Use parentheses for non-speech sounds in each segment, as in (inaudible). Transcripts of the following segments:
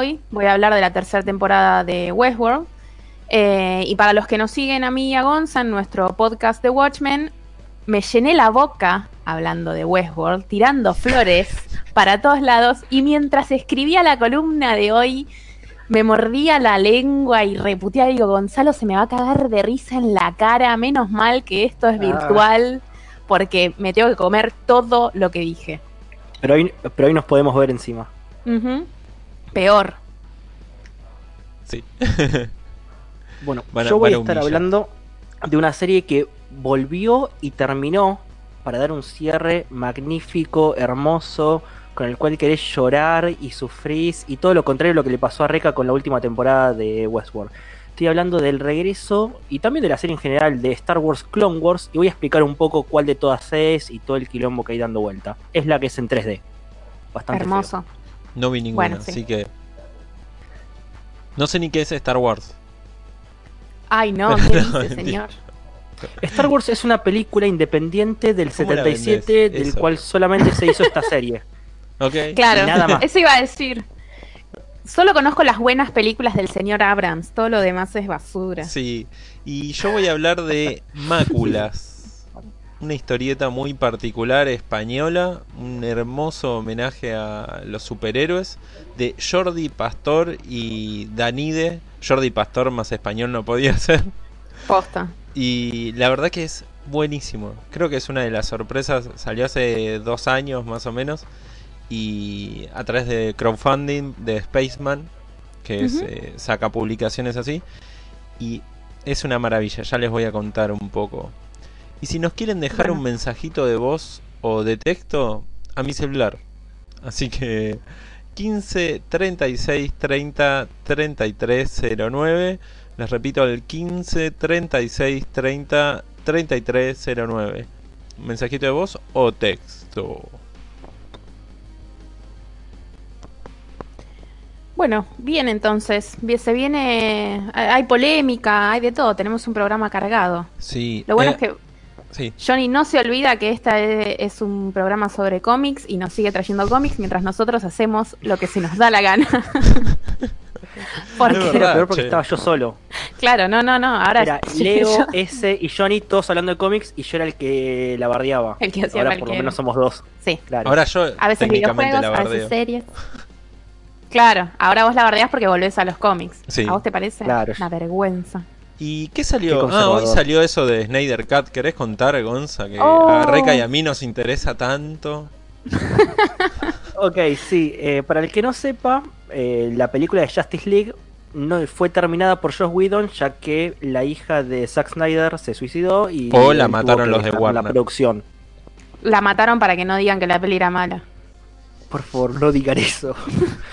hoy voy a hablar de la tercera temporada de Westworld. Eh, y para los que nos siguen a mí y a Gonza en nuestro podcast de Watchmen, me llené la boca hablando de Westworld, tirando flores (laughs) para todos lados. Y mientras escribía la columna de hoy, me mordía la lengua y reputeaba. Digo, Gonzalo se me va a cagar de risa en la cara. Menos mal que esto es virtual, porque me tengo que comer todo lo que dije. Pero hoy, pero hoy nos podemos ver encima. Peor. Sí. (laughs) Bueno, a- yo voy a a estar humillar. hablando de una serie que volvió y terminó para dar un cierre magnífico, hermoso, con el cual querés llorar y sufrís y todo lo contrario a lo que le pasó a Reca con la última temporada de Westworld. Estoy hablando del regreso y también de la serie en general de Star Wars Clone Wars y voy a explicar un poco cuál de todas es y todo el quilombo que hay dando vuelta. Es la que es en 3D. Bastante feo. No vi ninguna, Bueno, sí. así que. No sé ni qué es Star Wars. Ay, no, No, ¿qué dice, mentira. señor? Star Wars es una película independiente del ¿Cómo la 77 vendés? del cual solamente se hizo esta serie. (laughs) Ok. Claro, nada más. eso iba a decir. Solo conozco las buenas películas del señor Abrams, todo lo demás es basura. Sí. Y yo voy a hablar de Máculas. (laughs) Una historieta muy particular española. Un hermoso homenaje a los superhéroes. De Jordi Pastor y Danide. Jordi Pastor más español no podía (laughs) ser. Posta. Y la verdad que es buenísimo. Creo que es una de las sorpresas. Salió hace dos años más o menos. Y a través de crowdfunding de Spaceman, que es, eh, saca publicaciones así. Y es una maravilla. Ya les voy a contar un poco. Y si nos quieren dejar Bueno. un mensajito de voz o de texto, a mi celular. Así que 15 36 30 33 09. Les repito, el 15 36 30 33 09. Mensajito de voz o texto. Bueno, bien entonces. Se viene. Hay polémica, hay de todo. Tenemos un programa cargado. Sí. Lo bueno eh, es que Sí, Johnny no se olvida que esta es, un programa sobre cómics y nos sigue trayendo cómics mientras nosotros hacemos lo que se nos da la gana. (laughs) Porque. Era peor porque estaba yo solo. claro, no, no, no. Ahora Era sí, Leo, yo- ese y Johnny todos hablando de cómics y yo era el que la bardeaba. El que hacía Ahora por lo menos somos dos. sí. Claro. ahora yo A veces videojuegos, la a veces series. Claro, ahora vos la bardeás porque volvés a los cómics. Sí. ¿A vos te parece? Claro. Una vergüenza. ¿Y qué Qué salió? ah, hoy salió eso de Snyder Cut. ¿Querés contar, Gonza? Que Oh. a Reca y a mí nos interesa tanto. (laughs) Ok, sí. eh, para el que no sepa, eh, la película de Justice League no fue terminada por Joss Whedon ya que la hija de Zack Snyder se suicidó y O la mataron los de Warner. la producción. La mataron para que no digan que la peli era mala. Por favor, no digan (laughs) eso.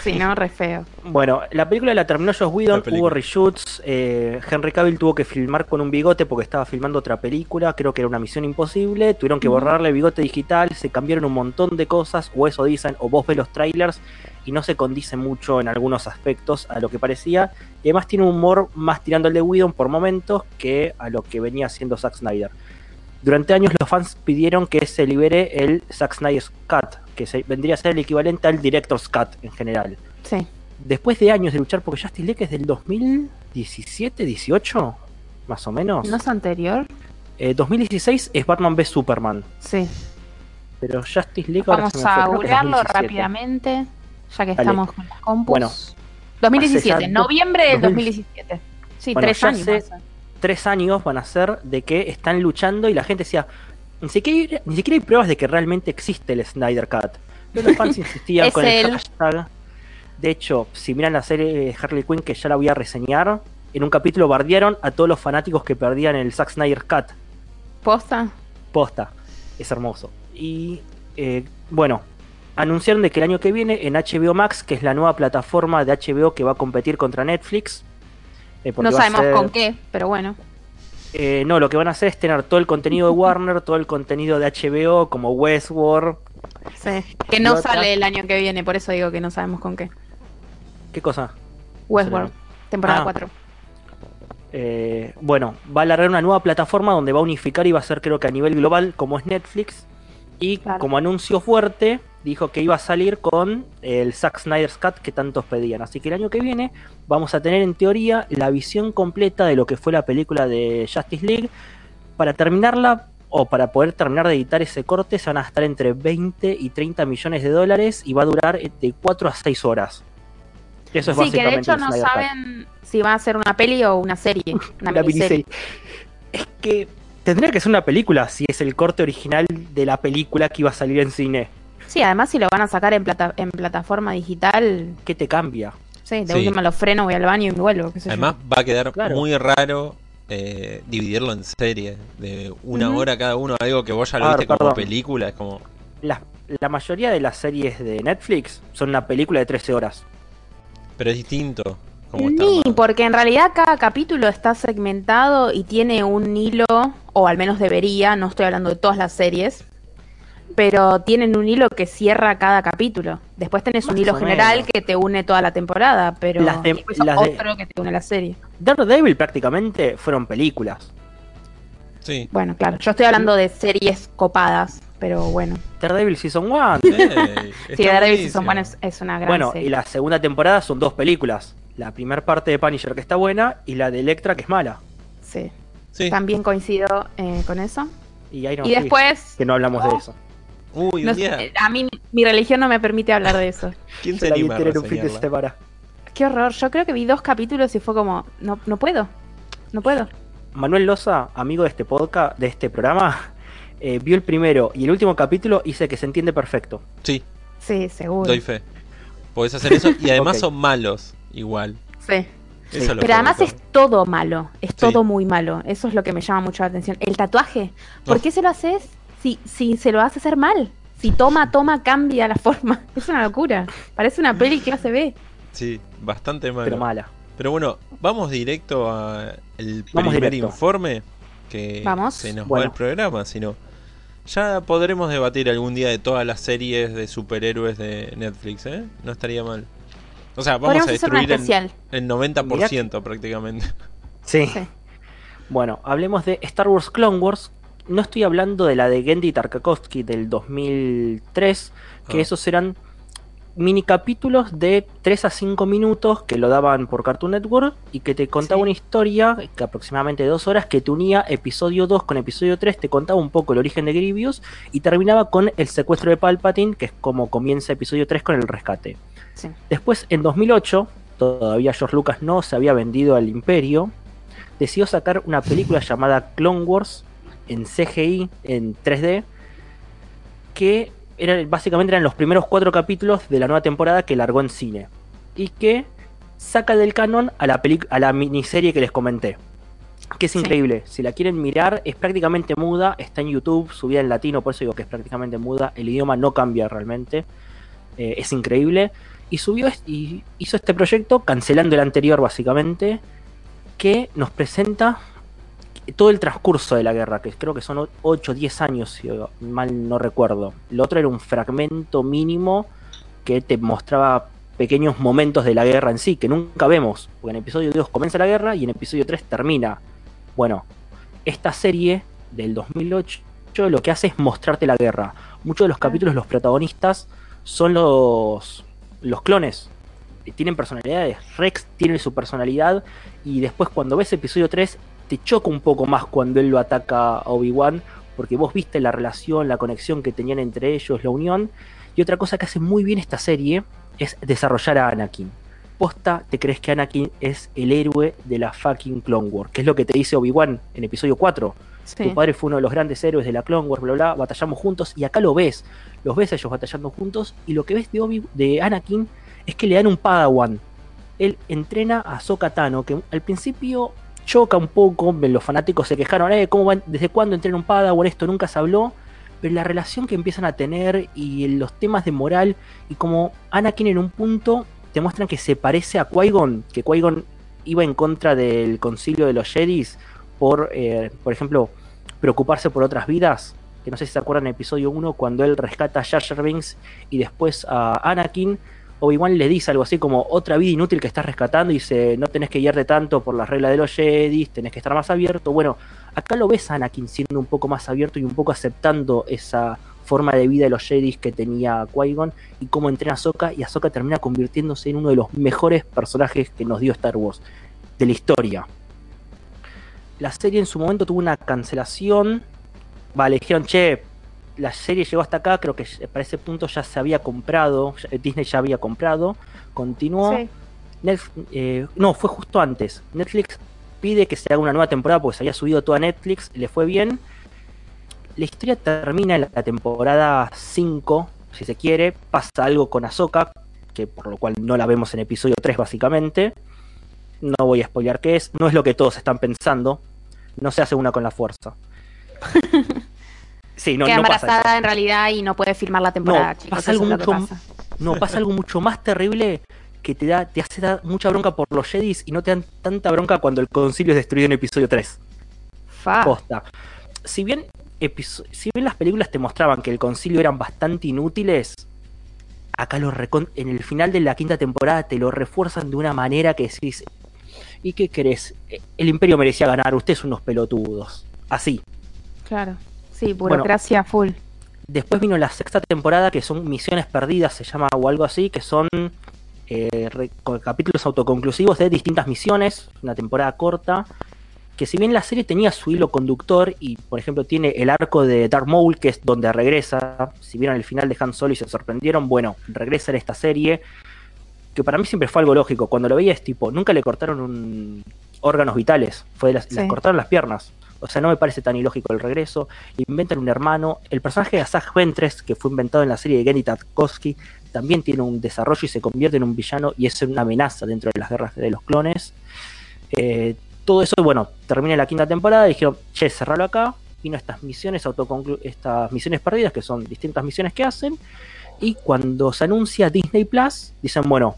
Sí, no, re feo. Bueno, la película la terminó Joss Whedon, hubo reshoots, eh, Henry Cavill tuvo que filmar con un bigote porque estaba filmando otra película, creo que era una misión imposible, tuvieron que Ujú. borrarle el bigote digital, se cambiaron un montón de cosas, o eso dicen, o vos ves los trailers y no se condice mucho en algunos aspectos a lo que parecía, y además tiene un humor más tirando el de Whedon por momentos que a lo que venía haciendo Zack Snyder. Durante años los fans pidieron que se libere el Zack Snyder's Cut, que se- vendría a ser el equivalente al Director's Cut en general Sí. después de años de luchar, porque Justice League es del 2017, 18, más o menos. ¿No es anterior? Eh, 2016 es Batman v Superman, Sí. pero Justice League Vamos a googlearlo 2017. rápidamente, ya que Dale. estamos con las compus. Bueno, 2017, hace ya do- noviembre del 2000. 2017. Sí, Bueno, tres años. Tres años van a ser de que están luchando y la gente decía, ni siquiera, ni siquiera hay pruebas de que realmente existe el Snyder Cut. Pero los fans (laughs) insistían con el él. hashtag. De hecho, si miran la serie de Harley Quinn, que ya la voy a reseñar, en un capítulo bardearon a todos los fanáticos que perdían el Zack Snyder Cut. ¿Posta? Posta, es hermoso. Y eh, bueno, anunciaron de que el año que viene en HBO Max, que es la nueva plataforma de HBO que va a competir contra Netflix. eh, No sabemos ser- con qué, pero bueno. Eh, no, lo que van a hacer es tener todo el contenido de (laughs) Warner, todo el contenido de HBO, como Westworld. Sí. Que no otra- sale el año que viene, por eso digo que no sabemos con qué. ¿Qué cosa? Westworld, temporada Ah. 4. Eh, bueno, va a largar una nueva plataforma donde va a unificar y va a ser creo que a nivel global como es Netflix. Y Claro. como anuncio fuerte, dijo que iba a salir con el Zack Snyder's Cut que tantos pedían. Así que el año que viene vamos a tener en teoría la visión completa de lo que fue la película de Justice League. Para terminarla o para poder terminar de editar ese corte se van a gastar entre 20 y 30 millones de dólares y va a durar de 4 a 6 horas. Eso es Sí, que de básicamente hecho el no Snyder Cut. saben si va a ser una peli o una serie. Una (laughs) miniserie. miniserie. Es que tendría que ser una película si es el corte original de la película que iba a salir en cine. Sí, además si lo van a sacar en, plata en plataforma digital, ¿Qué te cambia? sí, de Sí. última lo freno, voy al baño y me vuelvo. qué sé yo. Además va a quedar Claro. muy raro eh, dividirlo en series de una hora cada uno, algo que vos ya lo ver, viste como película, es como... La, la mayoría de las series de Netflix son una película de 13 horas. Pero es distinto. Está Ni, porque en realidad cada capítulo está segmentado y tiene un hilo, o al menos debería, no estoy hablando de todas las series, pero tienen un hilo que cierra cada capítulo. Después tenés un hilo general que te une toda la temporada, pero Las de- otro que te une la serie. Daredevil prácticamente fueron películas. Sí. Bueno, claro, yo estoy hablando de series copadas, pero bueno. Daredevil Season 1. (laughs) Ey, Sí, Daredevil. Season One es, es una gran bueno, serie. y la segunda temporada son dos películas. La primera parte de Punisher que está buena y la de Electra que es mala. Sí, Sí. también coincido eh, con eso. Y Iron y Fist, después, que no hablamos de eso. Uy, no un sé, día. a mí mi religión no me permite hablar de eso. (laughs) ¿Quién se anima a un fin semana. Qué horror, yo creo que vi dos capítulos y fue como, no, no puedo, no puedo. Manuel Loza, amigo de este podcast, de este programa, (laughs) eh, vio el primero y el último capítulo y dice que se entiende perfecto. Sí, Sí, seguro. doy fe. Podés hacer eso y además son malos igual. Sí. Pero además de es todo. malo, es todo muy malo. Eso es lo que me llama mucho la atención. El tatuaje, ¿por Oh. qué se lo haces si, si se lo hace hacer mal? Si toma, toma, cambia la forma. (laughs) Es una locura. Parece una peli clase B. Sí, bastante malo. Pero mala. Pero bueno, vamos directo al primer directo. informe que Vamos. se nos va el programa, sino ya podremos debatir algún día de todas las series de superhéroes de Netflix, ¿eh? No estaría mal. O sea, vamos Podríamos a destruir el, el 90% prácticamente. Sí. Sí. Bueno, hablemos de Star Wars Clone Wars. No estoy hablando de la de Gendy Tartakovsky del 2003, que Ah. esos eran mini capítulos de 3 a 5 minutos que lo daban por Cartoon Network y que te contaba Sí. una historia que aproximadamente de dos horas que te unía episodio 2 con episodio 3, te contaba un poco el origen de Grievous y terminaba con el secuestro de Palpatine, que es como comienza episodio 3 con el rescate. Sí. Después, en 2008, todavía George Lucas no se había vendido al imperio, decidió sacar una película llamada Clone Wars en CGI, en 3D, que era, básicamente eran los primeros cuatro capítulos de la nueva temporada que largó en cine. Y que saca del canon a la, a la miniserie que les comenté. Que es Sí. increíble. Si la quieren mirar, es prácticamente muda. Está en YouTube, subida en latino, por eso digo que es prácticamente muda. El idioma no cambia realmente. Eh, es increíble. Y subió y hizo este proyecto cancelando el anterior, básicamente. Que nos presenta todo el transcurso de la guerra, que creo que son 8 o 10 años, si mal no recuerdo. Lo otro era un fragmento mínimo que te mostraba pequeños momentos de la guerra en sí, que nunca vemos. Porque en episodio 2 comienza la guerra y en episodio 3 termina. Bueno, esta serie del 2008 lo que hace es mostrarte la guerra. Muchos de los capítulos, los protagonistas son los, los clones. Eh, Tienen personalidades. Rex tiene su personalidad. Y después, cuando ves episodio 3, te choca un poco más cuando él lo ataca a Obi-Wan. Porque vos viste la relación, la conexión que tenían entre ellos, la unión. Y otra cosa que hace muy bien esta serie es desarrollar a Anakin. Posta, te crees que Anakin es el héroe de la fucking Clone Wars. Que es lo que te dice Obi-Wan en episodio 4. Sí. Tu padre fue uno de los grandes héroes de la Clone Wars, bla, bla, batallamos juntos. Y acá lo ves. Los ves a ellos batallando juntos. Y lo que ves de, Obi de Anakin es que le dan un Padawan. Él entrena a Ahsoka Tano, que al principio choca un poco. Los fanáticos se quejaron, eh, ¿cómo van? ¿desde cuándo entrena un Padawan? Esto nunca se habló. Pero la relación que empiezan a tener y los temas de moral y como Anakin en un punto te muestran que se parece a Qui-Gon, que Qui-Gon iba en contra del concilio de los Jedis por, eh, por ejemplo, preocuparse por otras vidas. Que no sé si se acuerdan en episodio 1 cuando él rescata a Jar Binks y después a Anakin. Obi-Wan le dice algo así como otra vida inútil que estás rescatando y dice no tenés que guiarte tanto por las reglas de los Jedis, tenés que estar más abierto. Bueno, acá lo ves a Anakin siendo un poco más abierto y un poco aceptando esa forma de vida de los Jedi que tenía Qui-Gon y cómo entrena a Ahsoka y Ahsoka termina convirtiéndose en uno de los mejores personajes que nos dio Star Wars de la historia. La serie en su momento tuvo una cancelación. Vale, dijeron, che, la serie llegó hasta acá, creo que para ese punto ya se había comprado, Disney ya había comprado, continuó. Sí. Netflix, eh, no, fue justo antes. Netflix pide que se haga una nueva temporada porque se había subido toda Netflix, le fue bien. La historia termina en la temporada 5, si se quiere. Pasa algo con Ahsoka, que por lo cual no la vemos en episodio 3 básicamente. No voy a spoilear qué es, no es lo que todos están pensando. No se hace una con la fuerza. (laughs) Sí, no, Queda no pasa embarazada eso. en realidad y no puede filmar la temporada, No, chicos. pasa algo mucho- pasa. No, pasa algo mucho más terrible que te da, te hace dar mucha bronca por los Jedis y no te dan tanta bronca cuando el concilio es destruido en episodio 3. Fa. Si bien, si bien las películas te mostraban que el concilio eran bastante inútiles, acá lo en el final de la quinta temporada te lo refuerzan de una manera que decís, ¿y qué querés? Eh, El imperio merecía ganar, ustedes son unos pelotudos. Así. Claro. Sí, burocracia full. Después vino la sexta temporada, que son Misiones Perdidas, se llama o algo así, que son eh, re- capítulos autoconclusivos de distintas misiones, una temporada corta, que si bien la serie tenía su hilo conductor y, por ejemplo, tiene el arco de Darth Maul, que es donde regresa, si vieron el final de Han Solo y se sorprendieron, bueno, regresa en esta serie, que para mí siempre fue algo lógico, cuando lo veía es tipo, nunca le cortaron un órganos vitales, fue las, Sí. les cortaron las piernas. O sea, no me parece tan ilógico el regreso. Inventan un hermano. El personaje de Asajj Ventress, que fue inventado en la serie de Genndy Tarkovsky, también tiene un desarrollo y se convierte en un villano y es una amenaza dentro de las guerras de los clones. Eh, todo eso, bueno, termina la quinta temporada y dijeron, che, cerralo acá. Vino estas misiones estas misiones perdidas, que son distintas misiones que hacen. Y cuando se anuncia Disney Plus, dicen, bueno,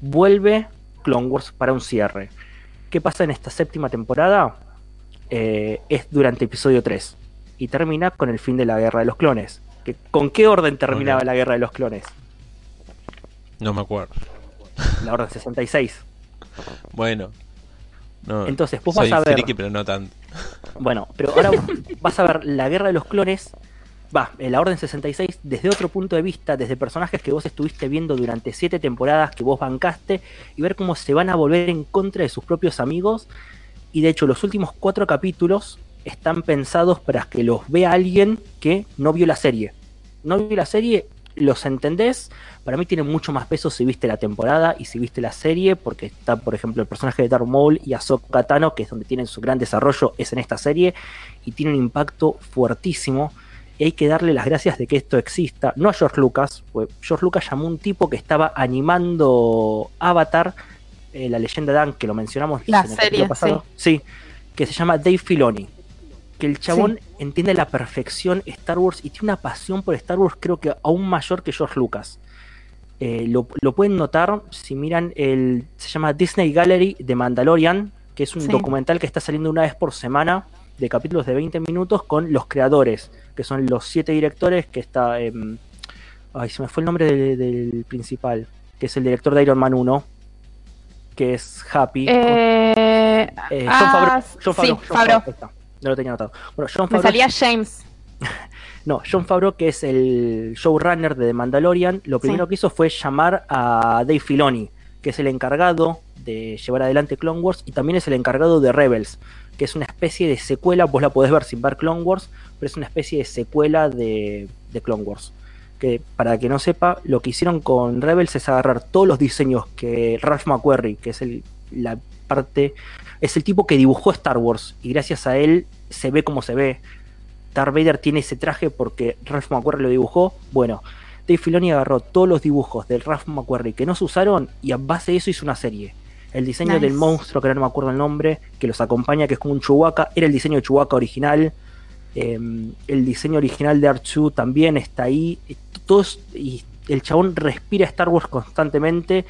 vuelve Clone Wars para un cierre. ¿Qué pasa en esta séptima temporada? Eh, es durante episodio 3 y termina con el fin de la guerra de los clones. ¿Que- ¿Con qué orden terminaba la guerra de los clones? No me acuerdo. La orden 66. Bueno. No, Entonces, vos soy vas a ver. friki, pero no tanto. Bueno, pero ahora (laughs) vas a ver la guerra de los clones. Va, en la Orden 66 desde otro punto de vista, desde personajes que vos estuviste viendo durante siete temporadas que vos bancaste y ver cómo se van a volver en contra de sus propios amigos. Y de hecho, los últimos cuatro capítulos están pensados para que los vea alguien que no vio la serie. No vio la serie, los entendés. Para mí tiene mucho más peso si viste la temporada y si viste la serie, porque está, por ejemplo, el personaje de Darth Maul y Ahsoka Tano, que es donde tienen su gran desarrollo, es en esta serie y tiene un impacto fuertísimo. Y hay que darle las gracias de que esto exista. No a George Lucas, George Lucas llamó a un tipo que estaba animando Avatar, eh, la leyenda de Aang, que lo mencionamos La en el serie, pasado. Sí. que se llama Dave Filoni. Que el chabón entiende a la perfección Star Wars y tiene una pasión por Star Wars, creo que aún mayor que George Lucas. Eh, lo, lo pueden notar si miran el. Se llama Disney Gallery de Mandalorian, que es un Sí. documental que está saliendo una vez por semana de capítulos de 20 minutos con los creadores, que son los siete directores que está... em, ay, se me fue el nombre del, del principal, que es el director de Iron Man 1, que es Happy. Eh, Eh, John ah, Favreau. John Favreau. Sí, John Favreau. No lo tenía anotado. Bueno, John Me salía James. (laughs) No, John Favreau, que es el showrunner de The Mandalorian, lo primero Sí. que hizo fue llamar a Dave Filoni, que es el encargado de llevar adelante Clone Wars y también es el encargado de Rebels, que es una especie de secuela, vos la podés ver sin ver Clone Wars, pero es una especie de secuela de, de Clone Wars. Que para que no sepa, lo que hicieron con Rebels es agarrar todos los diseños que Ralph McQuarrie, que es el, la parte, es el tipo que dibujó Star Wars y gracias a él se ve como se ve. Darth Vader tiene ese traje porque Ralph McQuarrie lo dibujó. Bueno, Dave Filoni agarró todos los dibujos de Ralph McQuarrie que no se usaron y a base de eso hizo una serie. El diseño Nice. del monstruo, que no me acuerdo el nombre, que los acompaña, que es como un Chewbacca, era el diseño de Chewbacca original. Eh, el diseño original de R2 también está ahí. Todos, y el chabón respira Star Wars constantemente.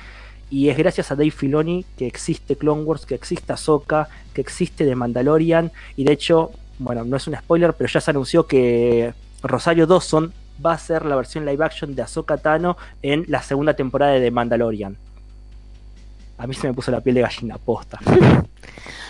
Y es gracias a Dave Filoni que existe Clone Wars, que existe Ahsoka, que existe The Mandalorian. Y de hecho, bueno, no es un spoiler, pero ya se anunció que Rosario Dawson va a ser la versión live action de Ahsoka Tano en la segunda temporada de The Mandalorian. A mí se me puso la piel de gallina posta. (laughs)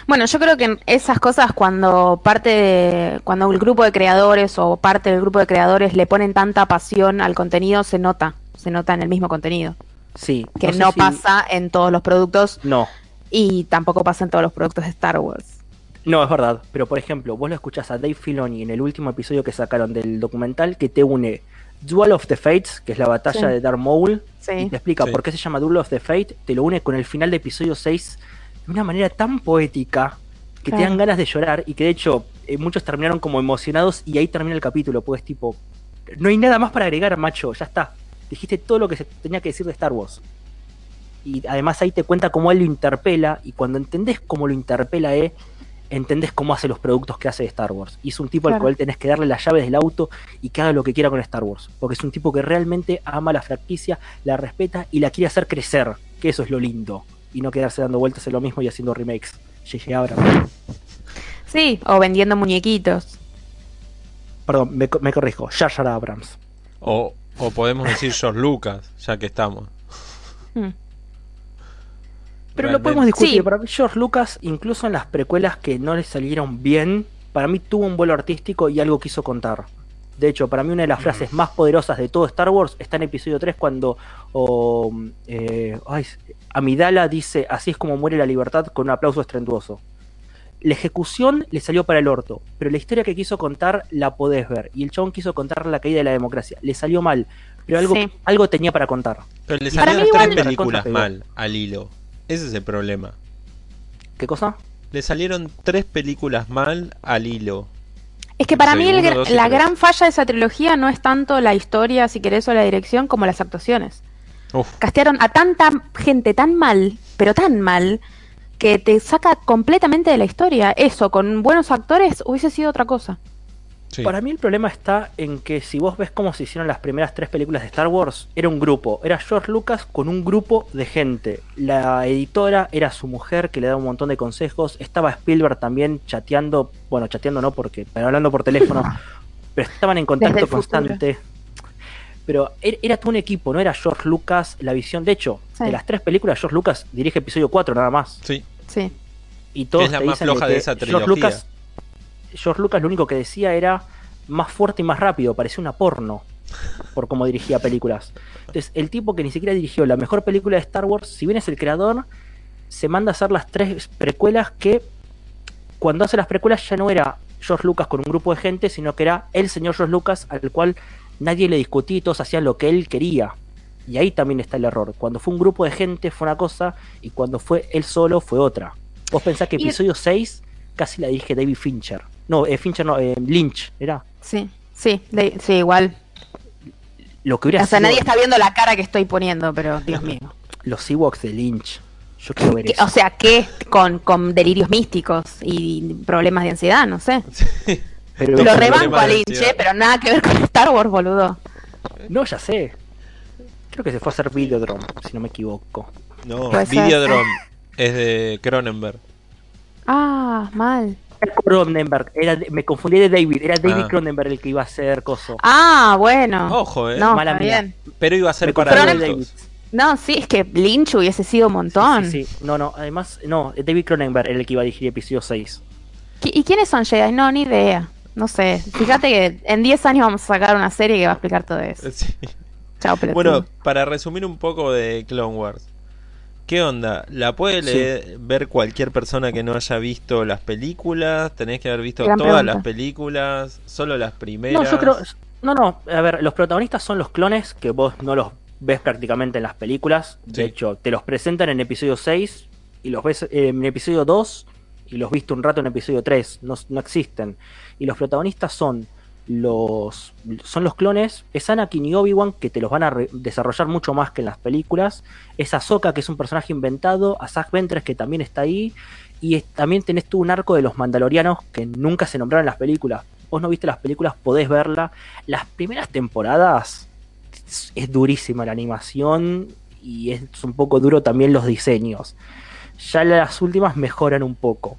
Bueno, yo creo que esas cosas cuando parte de, cuando el grupo de creadores o parte del grupo de creadores le ponen tanta pasión al contenido se nota, se nota en el mismo contenido, Sí. que sé no si- pasa en todos los productos No, y tampoco pasa en todos los productos de Star Wars. no, es verdad. Pero por ejemplo, vos lo escuchás a Dave Filoni en el último episodio que sacaron del documental que te une Duel of the Fates, que es la batalla Sí. de Darth Maul, y te explica Sí. por qué se llama Duel of the Fate, te lo une con el final de episodio 6 de una manera tan poética que te dan ganas de llorar y que de hecho eh, muchos terminaron como emocionados y ahí termina el capítulo, pues tipo, no hay nada más para agregar, macho, ya está. Dijiste todo lo que se tenía que decir de Star Wars. Y además ahí te cuenta cómo él lo interpela y cuando entendés cómo lo interpela eh, entendés cómo hace los productos que hace de Star Wars. Y es un tipo al cual tenés que darle las llaves del auto y que haga lo que quiera con Star Wars. Porque es un tipo que realmente ama la franquicia, la respeta y la quiere hacer crecer. Que eso es lo lindo. Y no quedarse dando vueltas en lo mismo y haciendo remakes. J.J. Abrams. Sí, o vendiendo muñequitos. Perdón, me, co- me corrijo. Jar Jar Abrams. O, o podemos decir George Lucas, ya que estamos. Hmm. Pero lo podemos discutir. Sí. Para mí, George Lucas, incluso en las precuelas que no le salieron bien, para mí tuvo un vuelo artístico y algo quiso contar. De hecho, para mí una de las frases más poderosas de todo Star Wars está en episodio 3 cuando eh, ay, Amidala dice, así es como muere la libertad con un aplauso estruendoso. La ejecución le salió para el orto, pero la historia que quiso contar la podés ver. Y el chabón quiso contar la caída de la democracia. Le salió mal, pero algo, Sí. algo tenía para contar. Pero le salieron tres igual- películas mal al hilo. Ese es el problema. ¿Qué cosa? Le salieron tres películas mal al hilo. Es que para Sí, mí uno, dos la tres. gran falla de esa trilogía no es tanto la historia, si querés, o la dirección, como las actuaciones. Uf, Castearon a tanta gente tan mal, pero tan mal, que te saca completamente de la historia. Eso, con buenos actores, hubiese sido otra cosa. Sí. Para mí el problema está en que si vos ves cómo se hicieron las primeras tres películas de Star Wars, era un grupo, era George Lucas con un grupo de gente. La editora era su mujer que le daba un montón de consejos, estaba Spielberg también chateando, bueno, chateando no porque, pero hablando por teléfono, (laughs) pero estaban en contacto constante. Pero er- era todo un equipo, no era George Lucas la visión. De hecho, Sí. de las tres películas, George Lucas dirige episodio 4 nada más. Sí. Sí. Y todos es la te más dicen floja que de esa George trilogía. Lucas, George Lucas lo único que decía era más fuerte y más rápido, parecía una porno por cómo dirigía películas. Entonces, el tipo que ni siquiera dirigió la mejor película de Star Wars, si bien es el creador, se manda a hacer las tres precuelas que cuando hace las precuelas ya no era George Lucas con un grupo de gente, sino que era el señor George Lucas al cual nadie le discutía y todos hacían lo que él quería. Y ahí también está el error. Cuando fue un grupo de gente fue una cosa y cuando fue él solo fue otra. Vos pensás que Y- episodio 6 casi la dirige David Fincher. No, eh, Fincher no, eh, Lynch, era. Sí, sí, de- sí, igual. Lo que hubiera O sea, sido nadie está viendo la cara que estoy poniendo, pero Dios mío. los Ewoks de Lynch. Yo quiero ver eso. O sea, ¿qué? Con, con delirios místicos y problemas de ansiedad, no sé. Pero Los Lo rebanco a Lynch, eh, pero nada que ver con Star Wars, boludo. No, ya sé. Creo que se fue a hacer Videodrome, si no me equivoco. No. Videodrome es de Cronenberg. Ah, mal. Cronenberg, era me confundí de David, era David Ah. Cronenberg el que iba a hacer coso. Ah, bueno. Ojo, eh. no, mala bien. Pero iba a ser para. David. No, sí, es que Lynch hubiese sido un montón. Sí, sí. No, no, además, no, David Cronenberg era el que iba a dirigir episodio 6. ¿Qui- ¿Y quiénes son Jedi? No, ni idea. No sé. Fíjate que en 10 años vamos a sacar una serie que va a explicar todo eso. (laughs) Sí. Chao. Bueno, para resumir un poco de Clone Wars. ¿Qué onda? ¿La puede Sí. leer- ver cualquier persona que no haya visto las películas? ¿Tenés que haber visto Gran todas pregunta. las películas? ¿Solo las primeras? No, yo creo. No, no, a ver, los protagonistas son los clones que vos no los ves prácticamente en las películas. De Sí. hecho, te los presentan en episodio 6 y los ves eh, en episodio 2 y los viste un rato en episodio 3. No, no existen. Y los protagonistas son los son los clones, es Anakin y Obi-Wan que te los van a desarrollar mucho más que en las películas. Es Ahsoka que es un personaje inventado, a Zack Ventress que también está ahí y es- también tenés tú un arco de los mandalorianos que nunca se nombraron en las películas. Vos no viste las películas, podés verla. Las primeras temporadas es durísima la animación y es un poco duro también los diseños. Ya las últimas mejoran un poco.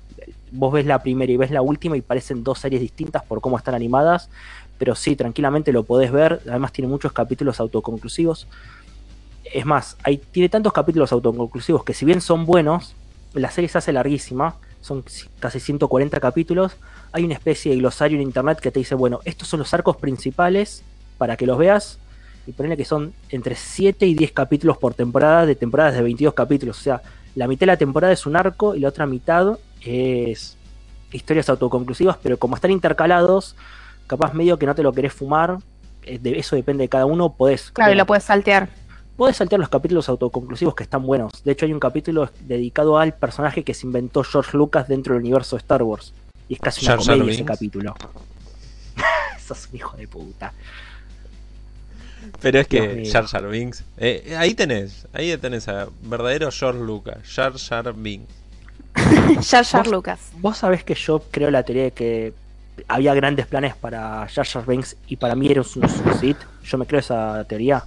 Vos ves la primera y ves la última y parecen dos series distintas por cómo están animadas. Pero sí, tranquilamente lo podés ver. Además tiene muchos capítulos autoconclusivos. Es más, hay, tiene tantos capítulos autoconclusivos que si bien son buenos, la serie se hace larguísima. son casi 140 capítulos, hay una especie de glosario en internet que te dice, bueno, estos son los arcos principales para que los veas, y ponele que son entre 7 y 10 capítulos por temporada, de temporadas de 22 capítulos, o sea, la mitad de la temporada es un arco y la otra mitad es historias autoconclusivas, pero como están intercalados, capaz medio que no te lo querés fumar, eh, eso depende de cada uno, podés... Claro, y lo puedes saltear. Puedes saltear los capítulos autoconclusivos que están bueos. De hecho, hay un capítulo dedicado al personaje que se inventó George Lucas dentro del universo de Star Wars. Y es casi una comedia ese capítulo. (laughs) Sos un hijo de puta. Pero es que. Jar Jar Binks. eh, ahí tenés, ahí tenés a verdadero George Lucas, Jar Jar Binks. (laughs) Jar Jar Lucas. Vos sabés que yo creo la teoría de que había grandes planes para Jar Jar Binks y para mí era un, Sith. Yo me creo esa teoría.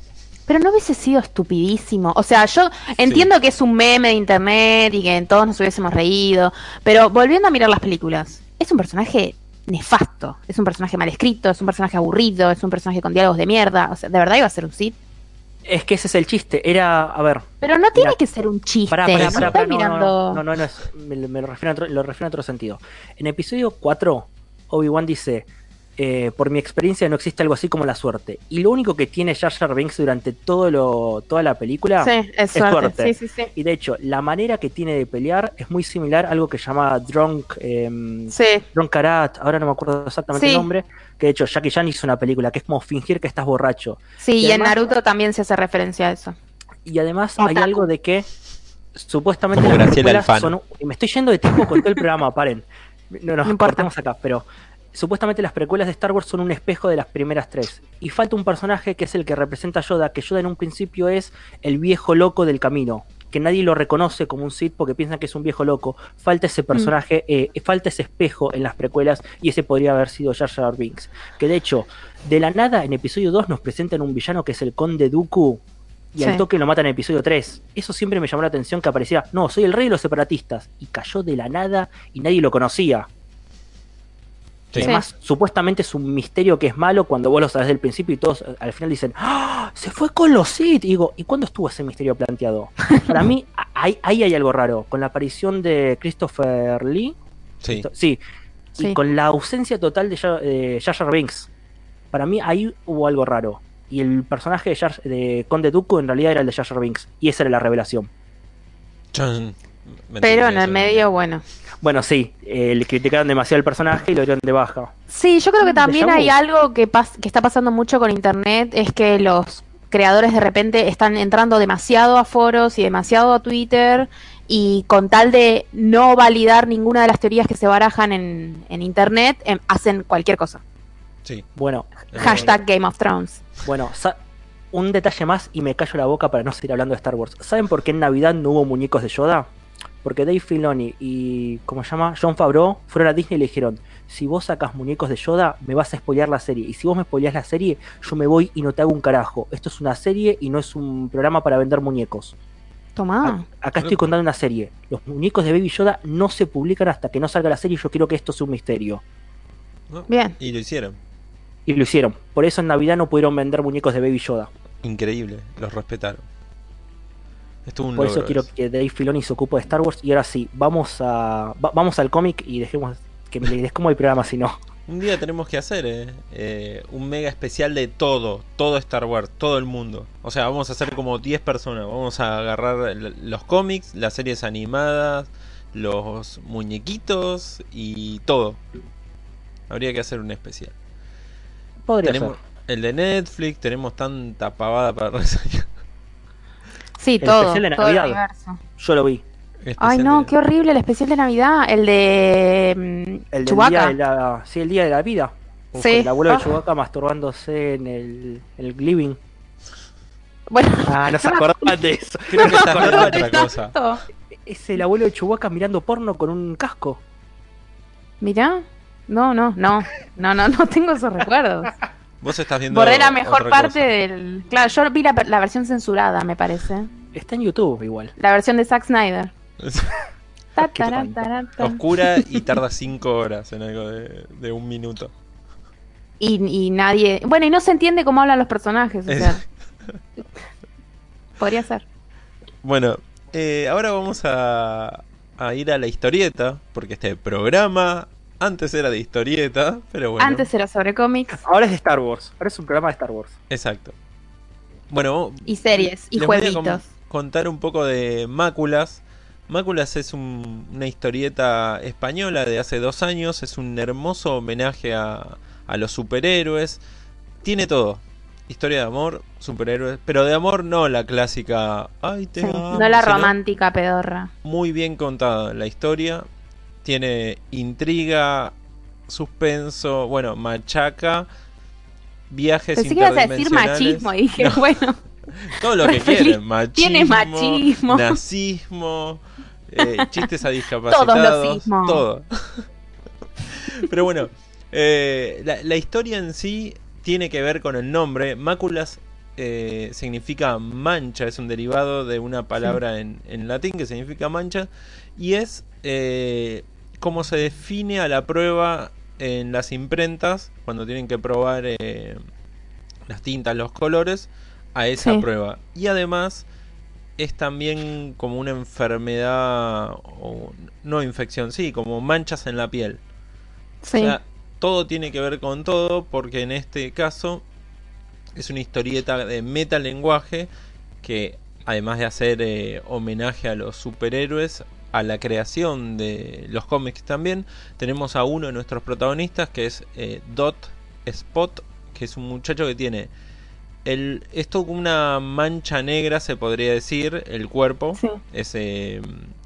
Pero no hubiese sido estupidísimo. O sea, yo entiendo que es un meme de internet y que todos nos hubiésemos reído. Pero volviendo a mirar las películas, es un personaje nefasto. Es un personaje mal escrito, es un personaje aburrido, es un personaje con diálogos de mierda. O sea, ¿de verdad iba a ser un Sith? Es que ese es el chiste. Era, a ver, Pero no tiene que ser un chiste. Pará, pará, no pará, pará, no, no, mirando. no, no, no es- me, me lo, refiero a otro, lo refiero a otro sentido. En episodio 4, Obi-Wan dice, eh, por mi experiencia no existe algo así como la suerte. Y lo único que tiene Jar Jar Binks durante todo lo, toda la película, Sí, es suerte. suerte. Sí, sí, sí. y de hecho, la manera que tiene de pelear es muy similar a algo que llama Drunk, Sí, Drunk Karat, ahora no me acuerdo exactamente Sí. el nombre, que de hecho Jackie Chan hizo una película que es como fingir que estás borracho. sí, Y y, en Naruto también se hace referencia a eso. Y además hay algo de que supuestamente Como las Alfano. son me estoy yendo de tiempo con todo el programa, paren. No, no, No importa. acá, pero supuestamente las precuelas de Star Wars son un espejo de las primeras tres. Y falta un personaje que es el que representa a Yoda, que Yoda en un principio es el viejo loco del camino. Que nadie lo reconoce como un Sith porque piensan que es un viejo loco. Falta ese personaje, eh, falta ese espejo en las precuelas y ese podría haber sido Jar Jar Binks. Que de hecho, de la nada en episodio 2 nos presentan un villano que es el Conde Dooku y al toque lo matan en episodio 3. Eso siempre me llamó la atención que aparecía, no, soy el rey de los separatistas. Y cayó de la nada y nadie lo conocía. Sí. Además, supuestamente es un misterio que es malo cuando vos lo sabes del principio y todos al final dicen, ¡Ah! se fue con los Sith. Y digo, ¿y cuándo estuvo ese misterio planteado? (laughs) Para mí, ahí, ahí hay algo raro. Con la aparición de Christopher Lee, Sí. sí, y con la ausencia total de Jar, de Jar Jar Binks. Para mí ahí hubo algo raro. Y el personaje de, Jar- de Conde Dooku en realidad era el de Jar Jar Binks. Y esa era la revelación. Chan. Pero en el medio, bueno. Bueno, sí, eh, le criticaron demasiado el personaje y lo dieron de baja. Sí, yo creo que Mm, también hay algo que, pas- que está pasando mucho con internet, es que los creadores de repente están entrando demasiado a foros y demasiado a Twitter y con tal de no validar ninguna de las teorías que se barajan en, en internet, em, hacen cualquier cosa. Sí. Bueno, Eh, Hashtag Game of Thrones. bueno, un detalle más y me callo la boca para no seguir hablando de Star Wars. ¿Saben por qué en Navidad no hubo muñecos de Yoda? Porque Dave Filoni y, ¿cómo se llama? John Favreau fueron a Disney y le dijeron, si vos sacas muñecos de Yoda, me vas a spoilear la serie. Y si vos me spoileás la serie, yo me voy y no te hago un carajo. Esto es una serie y no es un programa para vender muñecos. Tomá. A- Acá estoy contando una serie. Los muñecos de Baby Yoda no se publican hasta que no salga la serie y yo quiero que esto sea un misterio. ¿no? Bien. Y lo hicieron. Y lo hicieron. Por eso en Navidad no pudieron vender muñecos de Baby Yoda. Increíble. Los respetaron. Estuvo un Por eso quiero eso. que Dave Filoni se ocupe de Star Wars. Y ahora sí, vamos a va- vamos al cómic y dejemos que me des como el programa si no. Un día tenemos que hacer eh, eh, un mega especial de todo, todo Star Wars, todo el mundo. O sea, vamos a hacer como 10 personas. Vamos a agarrar los cómics, las series animadas, los muñequitos y todo. Habría que hacer un especial. Podría Tenemos ser. el de Netflix, tenemos tanta pavada para reseñar. Sí, El todo. especial de todo el Navidad. universo. Yo lo vi. Ay, no, de- qué horrible el especial de Navidad. El de mm, El día de la, sí, el día de la vida. Sí. el abuelo Ah. de Chewbacca masturbándose en el, en el living. Bueno, Ah, no (laughs) se (laughs) acordaban de eso. Creo que viendo Acordaban de otra cosa. Es el abuelo de Chewbacca mirando porno con un casco. Mirá. No, no, no. No, no, no tengo esos recuerdos. Vos estás viendo. Borré la mejor parte cosa. del. Claro, yo vi la, la versión censurada, me parece. Está en YouTube igual. La versión de Zack Snyder. (laughs) Ta. Oscura y (laughs) tarda 5 horas en algo de, de un minuto. Y, y nadie. Bueno, y no se entiende cómo hablan los personajes. O sea, (laughs) podría ser. Bueno, eh, ahora vamos a a ir a la historieta, porque este programa antes era de historieta, pero bueno. Antes era sobre cómics Ahora es de Star Wars. Ahora es un programa de Star Wars. Exacto. Bueno, y series y jueguitos. Contar un poco de Máculas. Máculas es un- una historieta española de hace dos años. Es un hermoso homenaje a, a los superhéroes. Tiene todo. Historia de amor, superhéroes. Pero de amor no la clásica. Ay, te Sí, amo", no la romántica pedorra. Muy bien contada la historia. Tiene intriga, suspenso, bueno, machaca, viajes Pensé que ibas a decir machismo y dije, No. (laughs) bueno, Todo lo que (laughs) quieren, machismo, tiene machismo. nazismo, eh, chistes a (laughs) discapacitados, todo. (laughs) Pero bueno, eh, la, la historia en sí tiene que ver con el nombre. Máculas eh, significa mancha, es un derivado de una palabra en, en latín que significa mancha y es como se define a la prueba en las imprentas cuando tienen que probar las tintas, los colores a esa Sí. prueba. Y además es también como una enfermedad o no infección, sí, como manchas en la piel. sí. O sea, todo tiene que ver con todo porque en este caso es una historieta de metalenguaje que además de hacer eh, homenaje a los superhéroes, a la creación de los cómics también, tenemos a uno de nuestros protagonistas que es eh, Dot Spot, que es un muchacho que tiene el, esto como una mancha negra se podría decir, el cuerpo, Sí. es eh,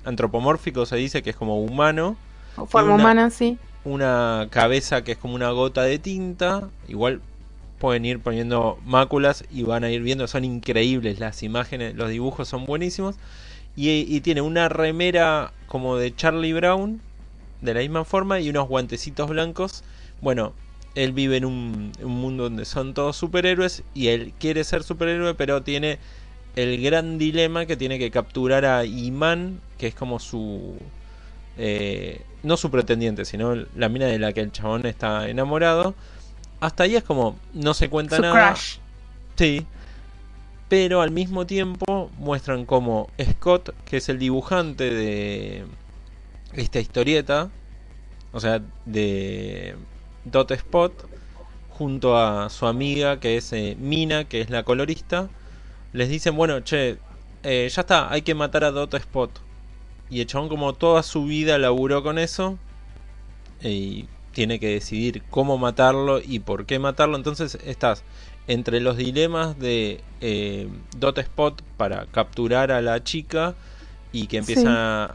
antropomórfico se dice que es como humano O Forma una- humana, sí. una cabeza que es como una gota de tinta. Igual pueden ir poniendo máculas y van a ir viendo. Son increíbles las imágenes, los dibujos son buenísimos. Y, y tiene una remera como de Charlie Brown, de la misma forma, y unos guantecitos blancos. Bueno, él vive en un, un mundo donde son todos superhéroes y él quiere ser superhéroe, pero tiene el gran dilema que tiene que capturar a Iman, que es como su... eh, no su pretendiente, sino la mina de la que el chabón está enamorado. Hasta ahí es como, no se cuenta Su nada. crush. Sí. Pero al mismo tiempo muestran como Scott, que es el dibujante de esta historieta, o sea, de Dot Spot, junto a su amiga, que es eh, Mina, que es la colorista, les dicen, bueno, che, eh, ya está, hay que matar a Dot Spot. Y el chabón como toda su vida laburó con eso, y tiene que decidir cómo matarlo y por qué matarlo. Entonces estás entre los dilemas de eh, Dot Spot para capturar a la chica y que empiezan Sí. a,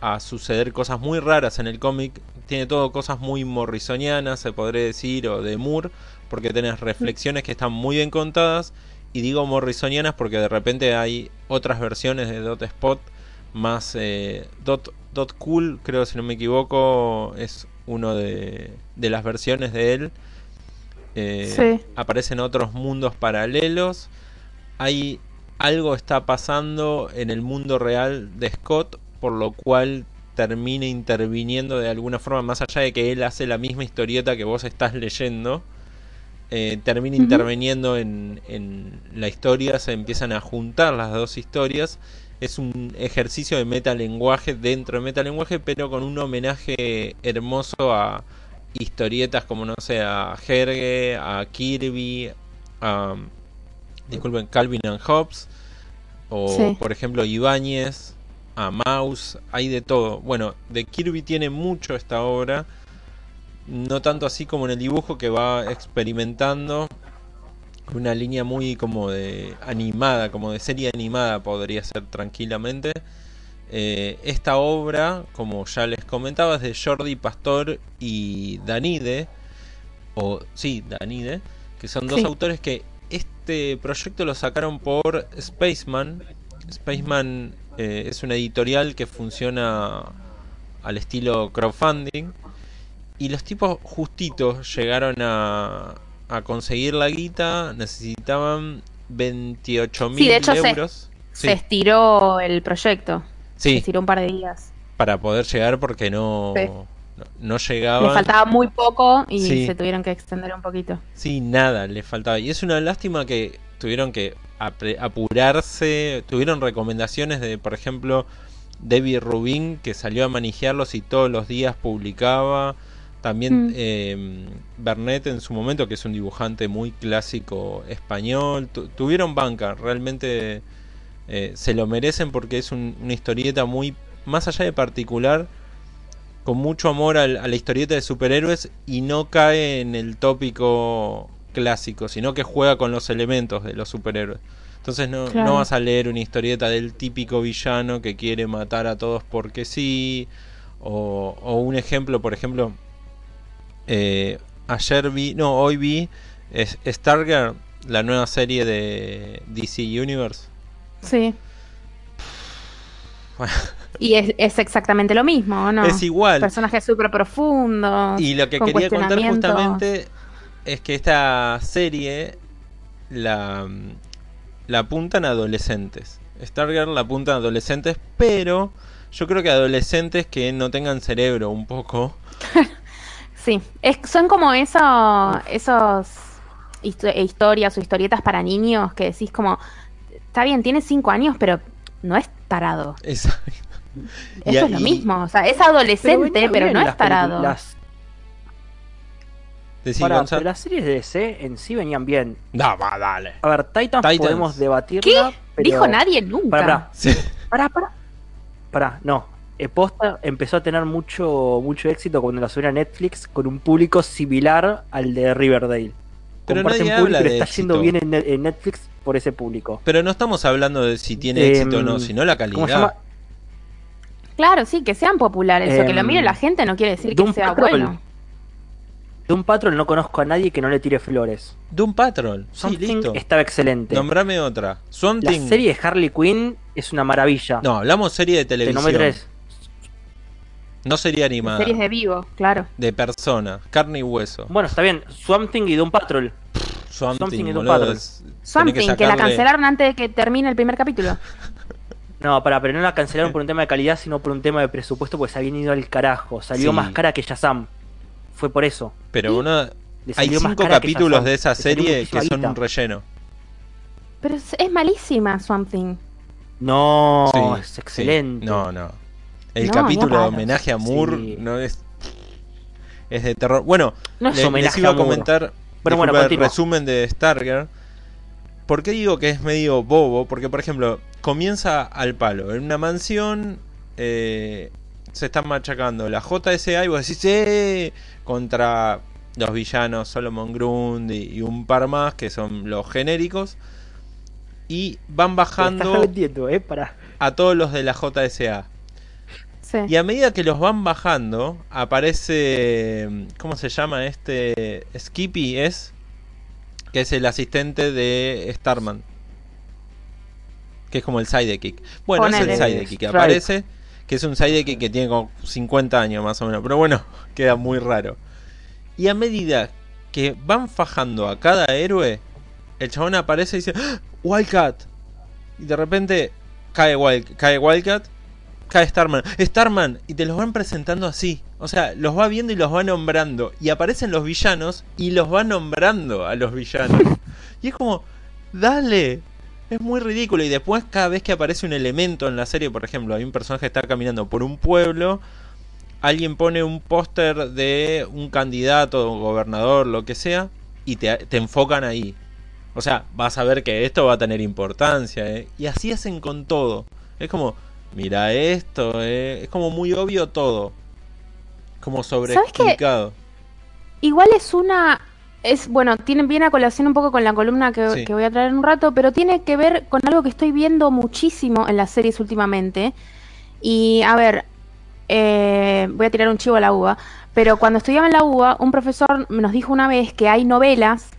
a suceder cosas muy raras en el cómic. Tiene todo cosas muy morrisonianas, se podría decir, o de Moore, porque tenés reflexiones que están muy bien contadas. Y digo morrisonianas porque de repente hay otras versiones de Dot Spot más eh, Dot, Dot Cool, creo si no me equivoco, es uno de, de las versiones de él. Eh, Sí. Aparecen otros mundos paralelos. Hay algo está pasando en el mundo real de Scott, por lo cual termina interviniendo de alguna forma, más allá de que él hace la misma historieta que vos estás leyendo. eh, termina interviniendo en, en la historia, se empiezan a juntar las dos historias. Es un ejercicio de metalenguaje dentro de metalenguaje, pero con un homenaje hermoso a historietas como, no sé, a Herge, a Kirby, a. Disculpen, Calvin and Hobbes, o Sí. por ejemplo Ibáñez, a Mouse, hay de todo. Bueno, de Kirby tiene mucho esta obra, no tanto así como en el dibujo que va experimentando una línea muy como de animada, como de serie animada podría ser tranquilamente. Eh, esta obra, como ya les comentaba, es de Jordi Pastor y Danide, o sí, Danide, que son dos Sí. autores que este proyecto lo sacaron por Spaceman. Spaceman eh, es una editorial que funciona al estilo crowdfunding. Y los tipos justitos llegaron a, a conseguir la guita, necesitaban 28 mil Sí, de hecho, se- euros. Se estiró el proyecto. Se sí, estiró un par de días. para poder llegar porque no, no, no Le llegaban. faltaba muy poco y se tuvieron que extender un poquito. Sí, nada, le faltaba. Y es una lástima que tuvieron que apurarse, tuvieron recomendaciones de, por ejemplo, Debbie Rubin, que salió a manejarlos y todos los días publicaba. También Mm. eh, Bernet en su momento, que es un dibujante muy clásico español. Tu- tuvieron banca, realmente eh, se lo merecen porque es un- una historieta muy, más allá de particular, con mucho amor al- a la historieta de superhéroes y no cae en el tópico clásico, sino que juega con los elementos de los superhéroes. Entonces no, Claro. no vas a leer una historieta del típico villano que quiere matar a todos porque sí. O, o un ejemplo, por ejemplo, eh, ayer vi, no, hoy vi es Stargirl, la nueva serie de DC Universe. Sí. (laughs) Y es, es exactamente lo mismo, ¿o ¿no? Es igual. Personajes súper profundos. Y lo que con quería contar justamente es que esta serie la, la apuntan a adolescentes. Stargirl la apuntan a adolescentes, pero yo creo que adolescentes que no tengan cerebro un poco. (laughs) Sí, es, son como eso, esos histo- historias o historietas para niños que decís como, está bien, tiene cinco años, pero no es tarado. Exacto. Y Eso es lo mismo, o sea, es adolescente, pero, no las es tarado. películas- Decí, Pará, Gonzalo. pero las series de DC en sí venían bien. Da, va, dale. A ver, Titans, Titans. podemos debatirla. ¿Qué? pero- Dijo nadie nunca. Pará, pará, Sí. pará, pará. Pará, no. Eh, Posta empezó a tener mucho, mucho éxito cuando la subieron a Netflix con un público similar al de Riverdale. Pero Comparten nadie público, habla pero de está yendo éxito. bien en, Net- en Netflix por ese público. Pero no estamos hablando de si tiene Em, éxito o no, sino la ¿Cómo se calidad. llama? Claro, sí, que sean populares, o que lo Em, mire la gente no quiere decir que Doom sea Patrol. bueno. De un Patrol no conozco a nadie que no le tire flores. Doom Patrol. Sí, Something listo. estaba excelente. Nombrame otra. Swamp La serie de Harley Quinn es una maravilla. No, hablamos serie de Te televisión. nombré tres. No serie animada. Series de vivo, claro. De persona, carne y hueso. Bueno, está bien. Swamp Thing y Doom Patrol. Something, Something y Doom boludo, Patrol. es- Something, que, la cancelaron antes de que termine el primer capítulo. (laughs) No, para, pero no la cancelaron por un tema de calidad, sino por un tema de presupuesto, porque se habían ido al carajo. Salió Sí. más cara que Shazam. Fue por eso. Pero uno, hay cinco capítulos de esa serie que son un relleno. Pero es, es malísima Something. No, Sí, es sí. excelente. No, no. El No, capítulo de homenaje a Moore Sí. no es. Es de terror. Bueno, No es le- les iba a comentar. Bueno, bueno, el resumen de Stargirl. ¿Por qué digo que es medio bobo? Porque, por ejemplo, comienza al palo. En una mansión eh, se están machacando la JSA y vos decís, ¡eh! Contra los villanos Solomon Grundy y un par más que son los genéricos. Y van bajando eh, para. a todos los de la JSA. Sí. Y a medida que los van bajando, aparece. ¿Cómo se llama este? Skippy es. Que es el asistente de Starman. Que es como el sidekick. Bueno, Ponele. es el sidekick que Strike. aparece. Que es un sidekick que tiene como 50 años más o menos. Pero bueno, (laughs) queda muy raro. Y a medida que van fajando a cada héroe, el chabón aparece y dice: ¡Ah! ¡Wildcat! Y de repente cae, Wild, cae Wildcat, cae Starman. ¡Starman! Y te los van presentando así. O sea, los va viendo y los va nombrando. Y aparecen los villanos y los va nombrando a los villanos. (laughs) Y es como, dale. Es muy ridículo. Y después, cada vez que aparece un elemento en la serie, por ejemplo, hay un personaje que está caminando por un pueblo. Alguien pone un póster de un candidato, gobernador, lo que sea, y te, te enfocan ahí. O sea, vas a ver que esto va a tener importancia, ¿eh? Y así hacen con todo. Es como, mira esto, ¿eh? Es como muy obvio todo. Como sobreexplicado. Igual es una. Es, bueno, tiene bien a colación un poco con la columna que, Sí. que voy a traer en un rato, pero tiene que ver con algo que estoy viendo muchísimo en las series últimamente. Y a ver, eh, voy a tirar un chivo a la uva, pero cuando estudiaba en la UBA, un profesor nos dijo una vez que hay novelas,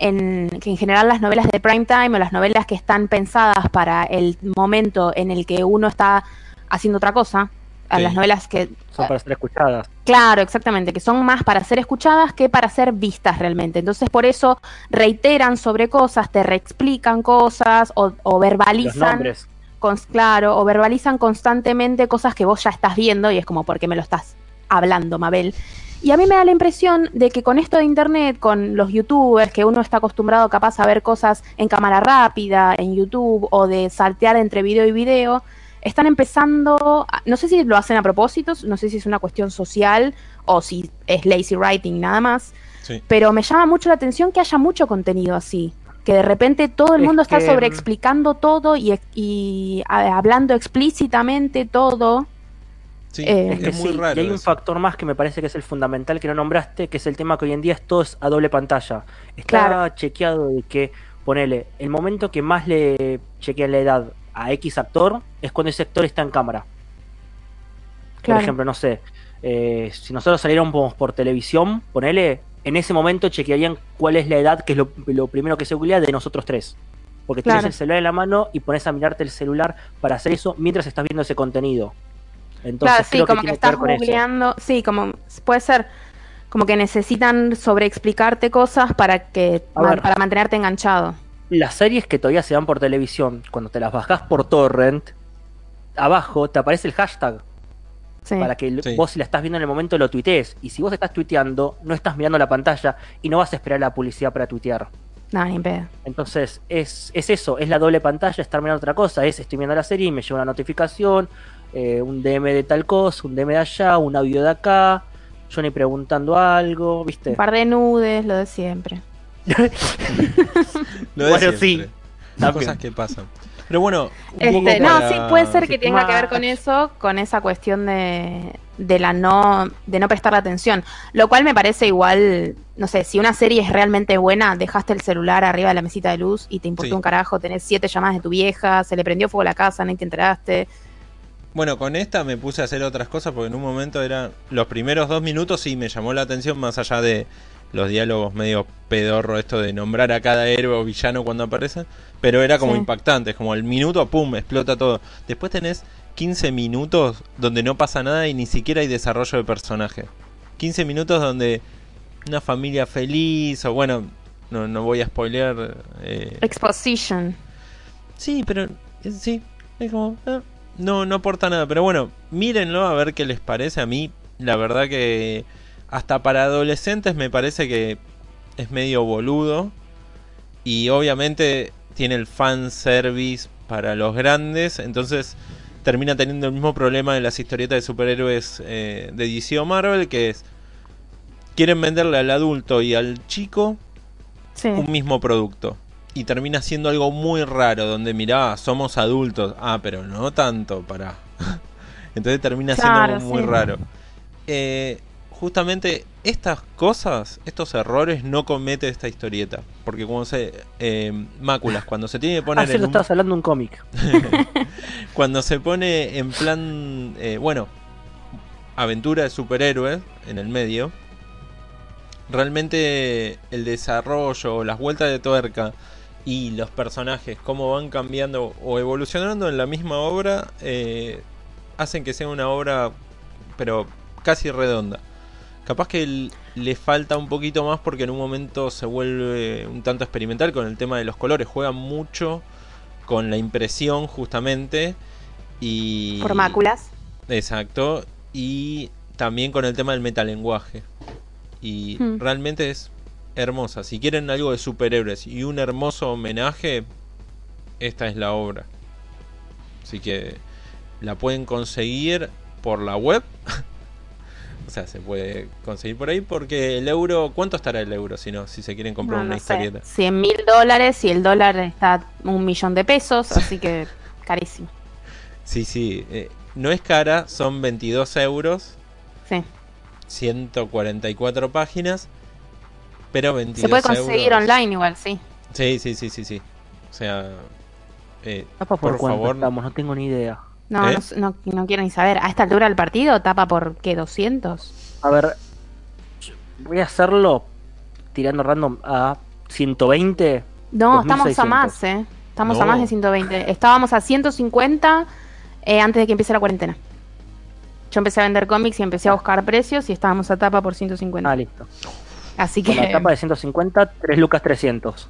en, que en general las novelas de prime time o las novelas que están pensadas para el momento en el que uno está haciendo otra cosa, a Sí. las novelas que Son para ser escuchadas. Claro, exactamente, que son más para ser escuchadas que para ser vistas realmente. Entonces, por eso reiteran sobre cosas, te reexplican cosas o, o Los verbalizan, nombres. claro, o verbalizan constantemente cosas que vos ya estás viendo y es como, ¿por qué me lo estás hablando, Mabel? Y a mí me da la impresión de que con esto de internet, con los youtubers, que uno está acostumbrado capaz a ver cosas en cámara rápida, en YouTube, o de saltear entre video y video, están empezando, a- no sé si lo hacen a propósito, no sé si es una cuestión social o si es lazy writing nada más, Sí. pero me llama mucho la atención que haya mucho contenido así. Que de repente todo el Es mundo está que, sobre mm, explicando todo y, y a- hablando explícitamente todo. Sí, Eh, es, que muy sí, raro. y hay un eso. factor más que me parece que es el fundamental que no nombraste, que es el tema que hoy en día es todo es a doble pantalla. Está Claro. chequeado de que, ponele, el momento que más le chequean la edad a X actor es cuando ese actor está en cámara. Claro. Por ejemplo, no sé, eh, si nosotros saliéramos por televisión, ponele, en ese momento chequearían cuál es la edad, que es lo, lo primero que se googlea de nosotros tres. Porque Claro. tienes el celular en la mano y pones a mirarte el celular para hacer eso mientras estás viendo ese contenido. Entonces, claro, sí, creo como que, tiene estás googleando, sí, como puede ser como que necesitan sobreexplicarte cosas para que para mantenerte enganchado. Las series que todavía se dan por televisión, cuando te las bajás por torrent, abajo te aparece el hashtag Sí. para que Sí. vos si la estás viendo en el momento lo tuitees. Y si vos estás tuiteando, no estás mirando la pantalla y no vas a esperar la publicidad para tuitear. No, ni pedo. Entonces, es, es eso, es la doble pantalla, estar mirando otra cosa, es estoy viendo la serie y me llega una notificación, eh, un DM de tal cosa, un DM de allá, un audio de acá, Johnny preguntando algo, ¿viste? Un par de nudes, lo de siempre. (laughs) Lo de Bueno, siempre. sí, cosas que pasan. Pero bueno, Este, no, para- sí, puede ser que tenga que ver con eso, con esa cuestión de, de la no, de no prestar atención. Lo cual me parece igual, no sé, si una serie es realmente buena, dejaste el celular arriba de la mesita de luz y te importó Sí. un carajo, tenés siete llamadas de tu vieja, se le prendió fuego a la casa, no te enteraste. Bueno, con esta me puse a hacer otras cosas porque en un momento era. Los primeros dos minutos sí me llamó la atención, más allá de los diálogos medio pedorro, esto de nombrar a cada héroe o villano cuando aparece. Pero era como Sí. impactante, es como el minuto, pum, explota todo. Después tenés 15 minutos donde no pasa nada y ni siquiera hay desarrollo de personaje. 15 minutos donde una familia feliz, o bueno, no, no voy a spoilear. eh, Exposition. Sí, pero eh, sí, es como eh, no no aporta nada, pero bueno, mírenlo a ver qué les parece a mí. La verdad que hasta para adolescentes me parece que es medio boludo y obviamente tiene el fan service para los grandes, entonces termina teniendo el mismo problema de las historietas de superhéroes eh, de DC o Marvel, que es quieren venderle al adulto y al chico Sí. un mismo producto. Y termina siendo algo muy raro, donde mirá, somos adultos. Ah, pero no tanto, para. (laughs) Entonces termina Claro, siendo muy sí. raro. Eh, justamente estas cosas, estos errores no comete esta historieta. Porque como se... eh, máculas, cuando se tiene que Ah, poner cierto, en un- estabas hablando un cómic. (laughs) cuando se pone en plan, eh, bueno, aventura de superhéroes en el medio, realmente el desarrollo, las vueltas de tuerca y los personajes, cómo van cambiando o evolucionando en la misma obra, eh, hacen que sea una obra, pero casi redonda. Capaz que le falta un poquito más porque en un momento se vuelve un tanto experimental con el tema de los colores. Juega mucho con la impresión justamente y Por máculas. exacto y también con el tema del metalenguaje y Hmm. realmente es hermosa si quieren algo de superhéroes y un hermoso homenaje esta es la obra así que la pueden conseguir por la web (laughs) o sea se puede conseguir por ahí porque el euro cuánto estará el euro si no si se quieren comprar No, una no historieta 100 mil dólares y el dólar está un millón de pesos, así que carísimo. sí sí eh, no es cara son 22 euros Sí. 144 páginas, pero 22 Se puede conseguir euros. online igual, sí. Sí, sí, sí, sí, sí. O sea, eh, Por favor. estamos, no tengo ni idea. No, ¿Eh? no no, no quiero ni saber. A esta altura del partido tapa por qué, 200. A ver, voy a hacerlo tirando random a 120. No, estamos a 2600. más, ¿eh? Estamos a No. más de 120. Estábamos a 150 eh, antes de que empiece la cuarentena. Yo empecé a vender cómics y empecé a buscar precios y estábamos a tapa por 150. Ah, listo. Así Con que la tapa de 150, 3 lucas 300.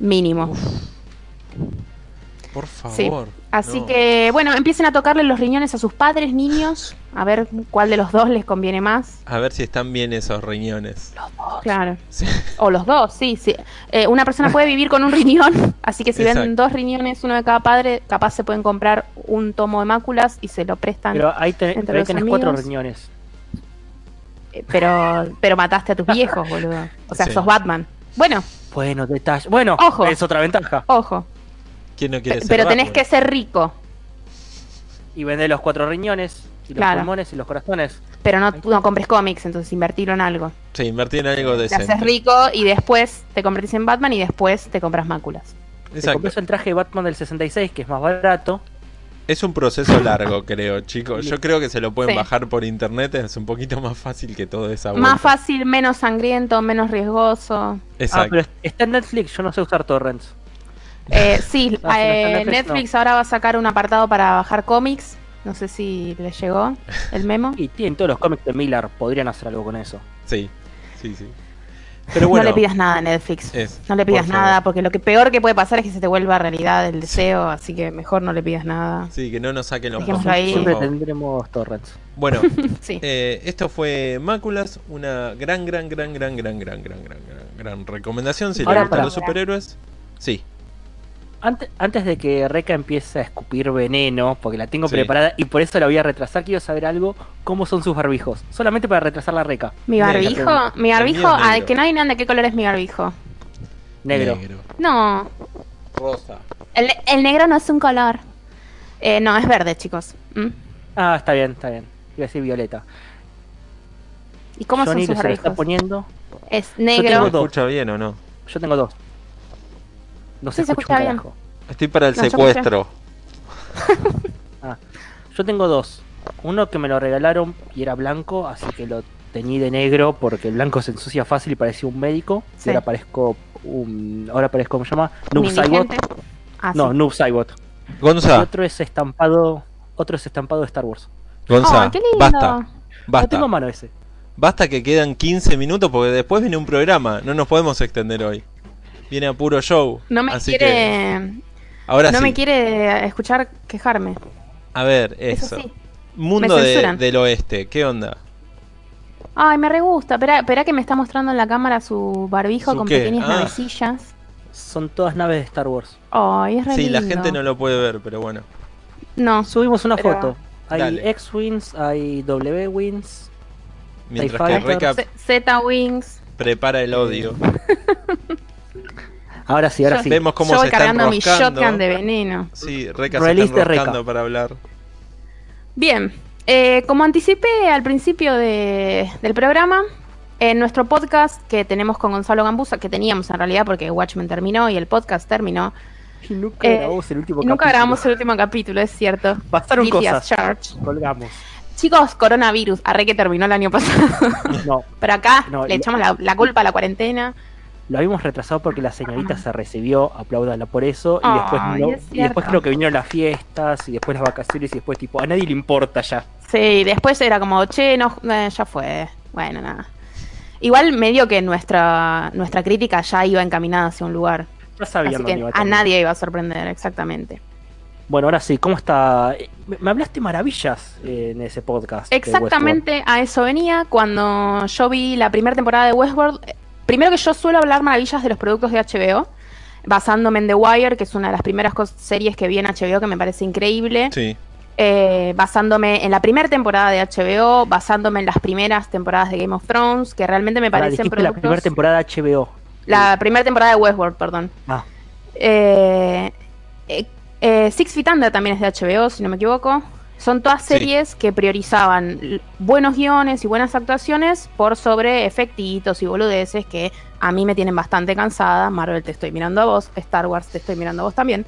mínimo. Por Sí. favor. Así no. que, bueno, empiecen a tocarle los riñones a sus padres, niños, a ver cuál de los dos les conviene más. A ver si están bien esos riñones. Los dos. Claro. Sí. O los dos, sí, sí. Eh, una persona puede vivir con un riñón, (laughs) así que si ven Exacto. dos riñones, uno de cada padre, capaz se pueden comprar un tomo de máculas y se lo prestan. Pero ahí, te- Entre pero ahí los tenés cuatro riñones. Eh, pero, pero mataste a tus viejos, boludo. O sea, Sí. sos Batman. Bueno, Bueno, detalle. Bueno, Ojo. es otra ventaja. ojo. ¿Quién no quiere Pe- ser Pero tenés Batman? que ser rico. Y vendés los cuatro riñones, y los Claro. pulmones y los corazones. Pero no, no compres cómics, entonces invertirlo en algo. Sí, invertir en algo Te decente. haces rico y después te convertís en Batman y después te compras máculas. Te Exacto. compras el traje de Batman del 66, que es más barato. Es un proceso largo, (laughs) creo, chicos. Yo creo que se lo pueden Sí. bajar por internet. Es un poquito más fácil que toda esa vuelta. Más fácil, menos sangriento, menos riesgoso. Exacto. Ah, pero está en Netflix, yo no sé usar torrents. Eh, (laughs) sí, no eh, Netflix, Netflix ahora va a sacar un apartado para bajar cómics. No sé si les llegó el memo. Y tienen todos los cómics de Miller, podrían hacer algo con eso. Sí, sí, sí. Pero bueno, no le pidas nada a Netflix. es, No le pidas por nada, porque lo que peor que puede pasar es que se te vuelva realidad el deseo, así que mejor no le pidas nada. Sí, que no nos saquen los mocos, ahí. Siempre tendremos torrents. Bueno, (laughs) Sí. eh, esto fue Máculas, una gran, gran, gran, gran, gran, gran, gran, gran, gran, gran recomendación. Si les gustan los superhéroes, sí. Antes, antes de que Reca empiece a escupir veneno, porque la tengo Sí. preparada y por eso la voy a retrasar, quiero saber algo, cómo son sus barbijos. Solamente para retrasar la Reca. Mi Negro. barbijo, mi barbijo, ay, que no adivinan de qué color es mi barbijo. Negro. No, Rosa. el, el negro no es un color. Eh, no, es verde, chicos. ¿Mm? Ah, está bien, está bien. Iba a decir violeta. ¿Y cómo Johnny son sus lo está barbijos? poniendo. Es tengo ¿Se negro. dos. escucha bien o no? Yo tengo dos. No se Sí, se escucha un carajo. Estoy para el No, yo secuestro. (laughs) Yo tengo dos. Uno que me lo regalaron y era blanco, así que lo teñí de negro porque el blanco se ensucia fácil y parecía un médico. Sí. Y ahora parezco un. Ahora parezco, ¿cómo se llama? Noob Saibot. Ah, No, sí. Noob Saibot. Y Gonza, otro es estampado. Otro es estampado de Star Wars. Gonza, qué lindo. basta. Lo Basta. tengo a mano ese. Basta que quedan 15 minutos porque después viene un programa. No nos podemos extender hoy. Viene a puro show. No me así que quiere, ahora no sí. me quiere escuchar quejarme. A ver, Eso, eso. sí. Mundo de- del oeste, ¿qué onda? Ay, me re gusta. Espera, que me está mostrando en la cámara su barbijo ¿Su con qué? pequeñas Ah. navecillas. Son todas naves de Star Wars. Ay, es re Sí, la gente no lo puede ver, pero bueno. No, Subimos una Pero- foto. Hay. X-Wings, hay W-Wings. Mientras que Fighter. Reca Z- Z-Wings. prepara el odio. (laughs) Ahora sí, ahora Yo- sí. Vemos cómo Yo se voy cargando mi shotgun de veneno. Sí, Reca se para hablar. Bien, eh, como anticipé al principio de- del programa, en nuestro podcast que tenemos con Gonzalo Gambusa, que teníamos en realidad porque Watchmen terminó y el podcast terminó, Y nunca Eh, grabamos el último y nunca capítulo. grabamos el último capítulo, es cierto. Pasaron cosas. Colgamos. Chicos, coronavirus, arre que terminó el año pasado. No, (laughs) Pero acá No, le y- echamos la, la culpa a la cuarentena. Lo habíamos retrasado porque la señorita se recibió, apláudala por eso, y después no- y después creo que vinieron las fiestas y después las vacaciones y después tipo, a nadie le importa ya. Sí, después era como, che, no, eh, ya fue. Bueno, nada. Igual medio que nuestra, nuestra crítica ya iba encaminada hacia un lugar. Ya dónde que iba a terminar. nadie iba a sorprender, exactamente. Bueno, ahora sí, ¿cómo está? Eh, Me hablaste maravillas eh, en ese podcast. Exactamente a eso venía cuando yo vi la primera temporada de Westworld. Primero que yo suelo hablar maravillas de los productos de HBO, basándome en The Wire, que es una de las primeras series que vi en HBO que me parece increíble. Sí. Eh, basándome en la primera temporada de HBO, basándome en las primeras temporadas de Game of Thrones, que realmente me parecen dijiste la productos... primera temporada HBO. La primera temporada de Westworld, perdón. Ah, Eh, eh, eh, Six Feet Under también es de HBO, si no me equivoco. Son todas Sí. series que priorizaban buenos guiones y buenas actuaciones por sobre efectitos y boludeces que a mí me tienen bastante cansada. Marvel te estoy mirando a vos, Star Wars te estoy mirando a vos también.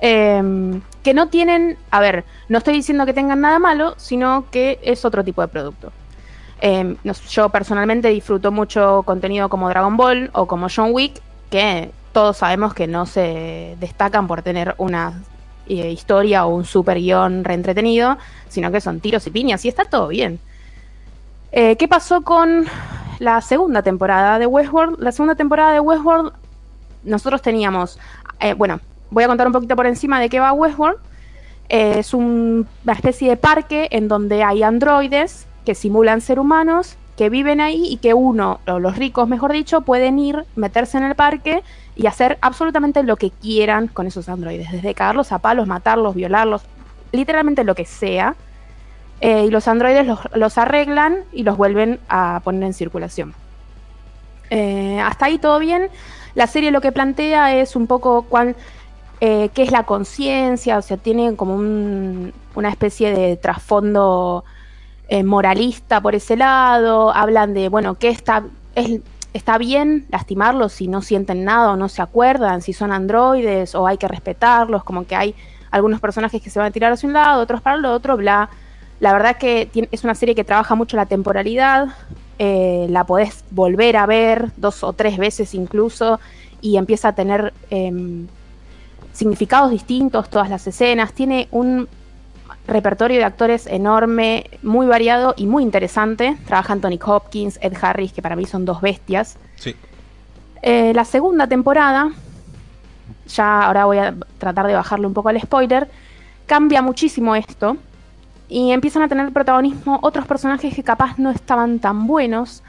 Eh, que no tienen, a ver, no estoy diciendo que tengan nada malo, sino que es otro tipo de producto. Eh, sé, yo personalmente disfruto mucho contenido como Dragon Ball o como John Wick, que todos sabemos que no se destacan por tener una historia o un super guion reentretenido, sino que son tiros y piñas y está todo bien. Eh, ¿Qué pasó con la segunda temporada de Westworld? La segunda temporada de Westworld, nosotros teníamos, eh, bueno, voy a contar un poquito por encima de qué va Westworld. Eh, es un- una especie de parque en donde hay androides que simulan ser humanos que viven ahí y que uno, o los ricos mejor dicho, pueden ir, meterse en el parque y hacer absolutamente lo que quieran con esos androides, desde cagarlos a palos, matarlos, violarlos, literalmente lo que sea. Eh, y los androides los, los, arreglan y los vuelven a poner en circulación. Eh, hasta ahí todo bien. La serie lo que plantea es un poco cuál, eh, qué es la conciencia, o sea, tiene como un, una especie de trasfondo moralista por ese lado. Hablan de, bueno, qué está, es, está bien lastimarlos si no sienten nada o no se acuerdan, si son androides o hay que respetarlos, como que hay algunos personajes que se van a tirar hacia un lado, otros para el otro, bla. La verdad que es una serie que trabaja mucho la temporalidad, eh, la podés volver a ver dos o tres veces incluso y empieza a tener eh, significados distintos todas las escenas. Tiene un repertorio de actores enorme, muy variado y muy interesante. Trabaja Anthony Hopkins, Ed Harris, que para mí son dos bestias. Sí. Eh, la segunda temporada, ya ahora voy a tratar de bajarle un poco al spoiler, cambia muchísimo esto y empiezan a tener protagonismo otros personajes que capaz no estaban tan buenos,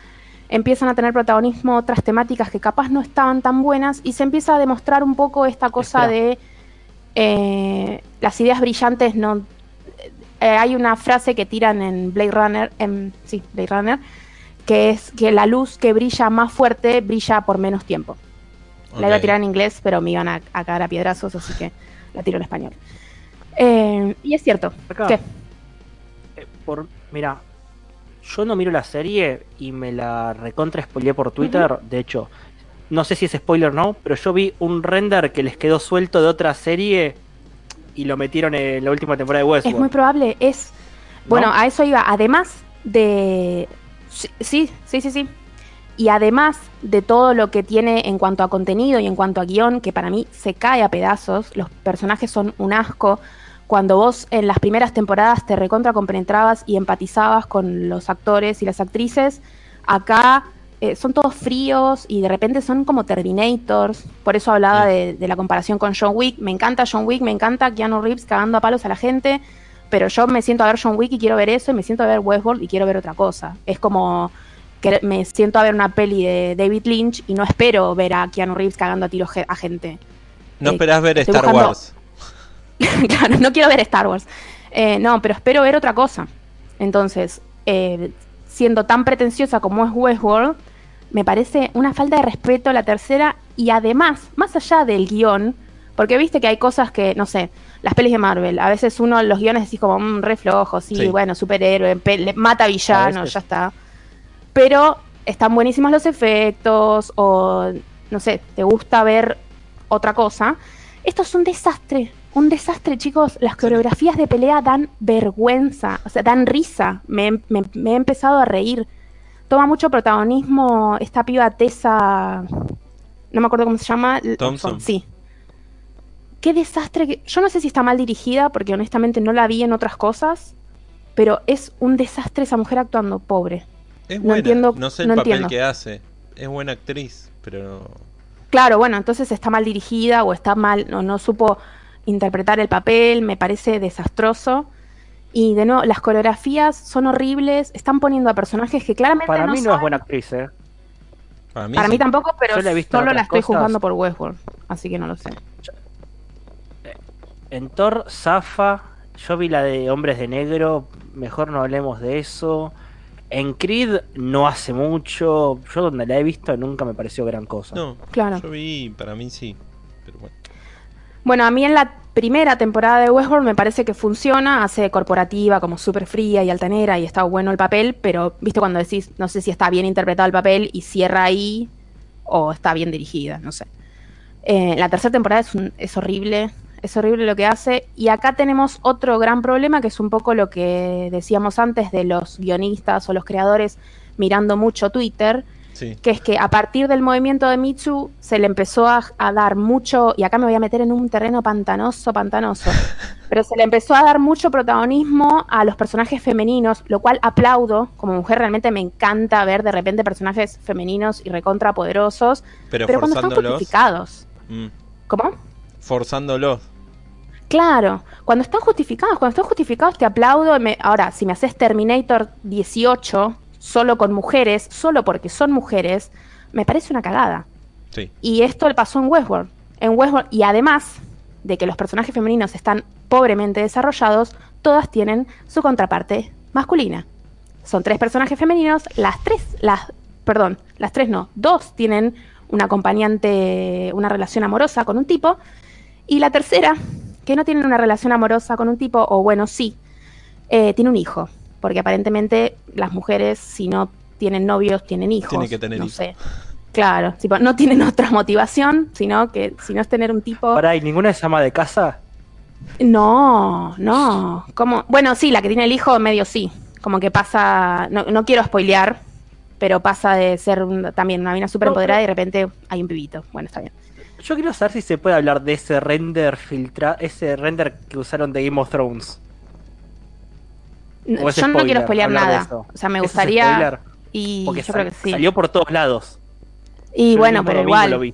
empiezan a tener protagonismo otras temáticas que capaz no estaban tan buenas y se empieza a demostrar un poco esta cosa Espera. de eh, las ideas brillantes no... eh, hay una frase que tiran en Blade Runner, en, sí, Blade Runner, que es que la luz que brilla más fuerte brilla por menos tiempo. La iba a tirar en inglés, pero me iban a, a cagar a piedrazos, así que la tiro en español. Eh, y es cierto. Acá. ¿Qué? Eh, por, mira, yo no miro la serie y me la recontra spoileé por Twitter. De hecho, no sé si es spoiler o no, pero yo vi un render que les quedó suelto de otra serie y lo metieron en la última temporada de Es Westworld. muy probable, es... ¿no? Bueno, a eso iba, además de... Sí, sí, sí, sí, sí. Y además de todo lo que tiene en cuanto a contenido y en cuanto a guion, que para mí se cae a pedazos, los personajes son un asco. Cuando vos en las primeras temporadas te recontra compenetrabas y empatizabas con los actores y las actrices, acá eh, son todos fríos y de repente son como Terminators. Por eso hablaba de, de la comparación con John Wick. Me encanta John Wick, me encanta Keanu Reeves cagando a palos a la gente, pero yo me siento a ver John Wick y quiero ver eso, y me siento a ver Westworld y quiero ver otra cosa. Es como que me siento a ver una peli de David Lynch y no espero ver a Keanu Reeves cagando a tiros a gente. No Eh, esperás ver Star buscando- Wars. (laughs) claro, no quiero ver Star Wars. Eh, no, pero espero ver otra cosa. Entonces, eh, siendo tan pretenciosa como es Westworld, me parece una falta de respeto a la tercera y además, más allá del guion, porque viste que hay cosas que, no sé, las pelis de Marvel, a veces uno los guiones decís como un re flojo, sí, Sí. bueno, superhéroe, mata villano, ya está. Pero están buenísimos los efectos o, no sé, te gusta ver otra cosa. Esto es un desastre, un desastre, chicos. Las coreografías de pelea dan vergüenza, o sea, dan risa. Me, me- me he empezado a reír. Toma mucho protagonismo esta piba Tessa, no me acuerdo cómo se llama. Thompson. Sí. Qué desastre. que- Yo no sé si está mal dirigida, porque honestamente no la vi en otras cosas, pero es un desastre esa mujer actuando, pobre. Es No buena. entiendo- no sé el no papel entiendo. que hace. Es buena actriz, pero no. Claro, bueno, entonces está mal dirigida o está mal, no, no supo interpretar el papel, me parece desastroso. Y de nuevo, las coreografías son horribles, están poniendo a personajes que claramente Para no mí no son- es buena actriz, ¿eh? Para mí, Para sí. mí tampoco, pero Yo la he visto en solo la estoy cosas. juzgando por Westworld, así que no lo sé. En Thor, Zafa, yo vi la de Hombres de Negro, mejor no hablemos de eso. En Creed no hace mucho, yo donde la he visto nunca me pareció gran cosa. No, Claro. yo vi, para mí sí. Pero bueno. Bueno, a mí en la primera temporada de Westworld me parece que funciona, hace corporativa, como súper fría y altanera, y está bueno el papel, pero viste cuando decís, no sé si está bien interpretado el papel y cierra ahí, o está bien dirigida, no sé. Eh, la tercera temporada es, un- es horrible, es horrible lo que hace, y acá tenemos otro gran problema, que es un poco lo que decíamos antes de los guionistas o los creadores mirando mucho Twitter, Sí. que es que a partir del movimiento de Too se le empezó a, a dar mucho, y acá me voy a meter en un terreno pantanoso, pantanoso, (laughs) pero se le empezó a dar mucho protagonismo a los personajes femeninos, lo cual aplaudo, como mujer realmente me encanta ver de repente personajes femeninos y recontra poderosos, Pero, pero cuando están forzándolos. justificados. mm, ¿Cómo? forzándolos. Claro, cuando están justificados, cuando están justificados te aplaudo. me- ahora, si me haces Terminator 18, solo con mujeres, solo porque son mujeres, me parece una cagada. Sí. Y esto le pasó en Westworld. En Westworld, y además de que los personajes femeninos están pobremente desarrollados, todas tienen su contraparte masculina. Son tres personajes femeninos, las tres, las, perdón, las tres no, dos tienen un acompañante, una relación amorosa con un tipo, y la tercera, que no tienen una relación amorosa con un tipo, o bueno, sí, eh, tiene un hijo, porque aparentemente las mujeres, si no tienen novios, tienen hijos. Tienen que tener no hijos. sé. Claro, tipo, no tienen (laughs) otra motivación, sino que si no es tener un tipo... Pará, ¿y ninguna es ama de casa? No, no. Como, bueno, sí, la que tiene el hijo medio sí. Como que pasa, no, no quiero spoilear, pero pasa de ser un- también una mina súper No, empoderada y de repente hay un pibito. Bueno, está bien. Yo quiero saber si se puede hablar de ese render filtra, ese render que usaron de Game of Thrones. No, ¿O es yo no quiero spoilear nada. O sea, me ¿Eso es gustaría... Y Porque yo creo que sal- sí. salió por todos lados. Y Yo bueno, pero igual,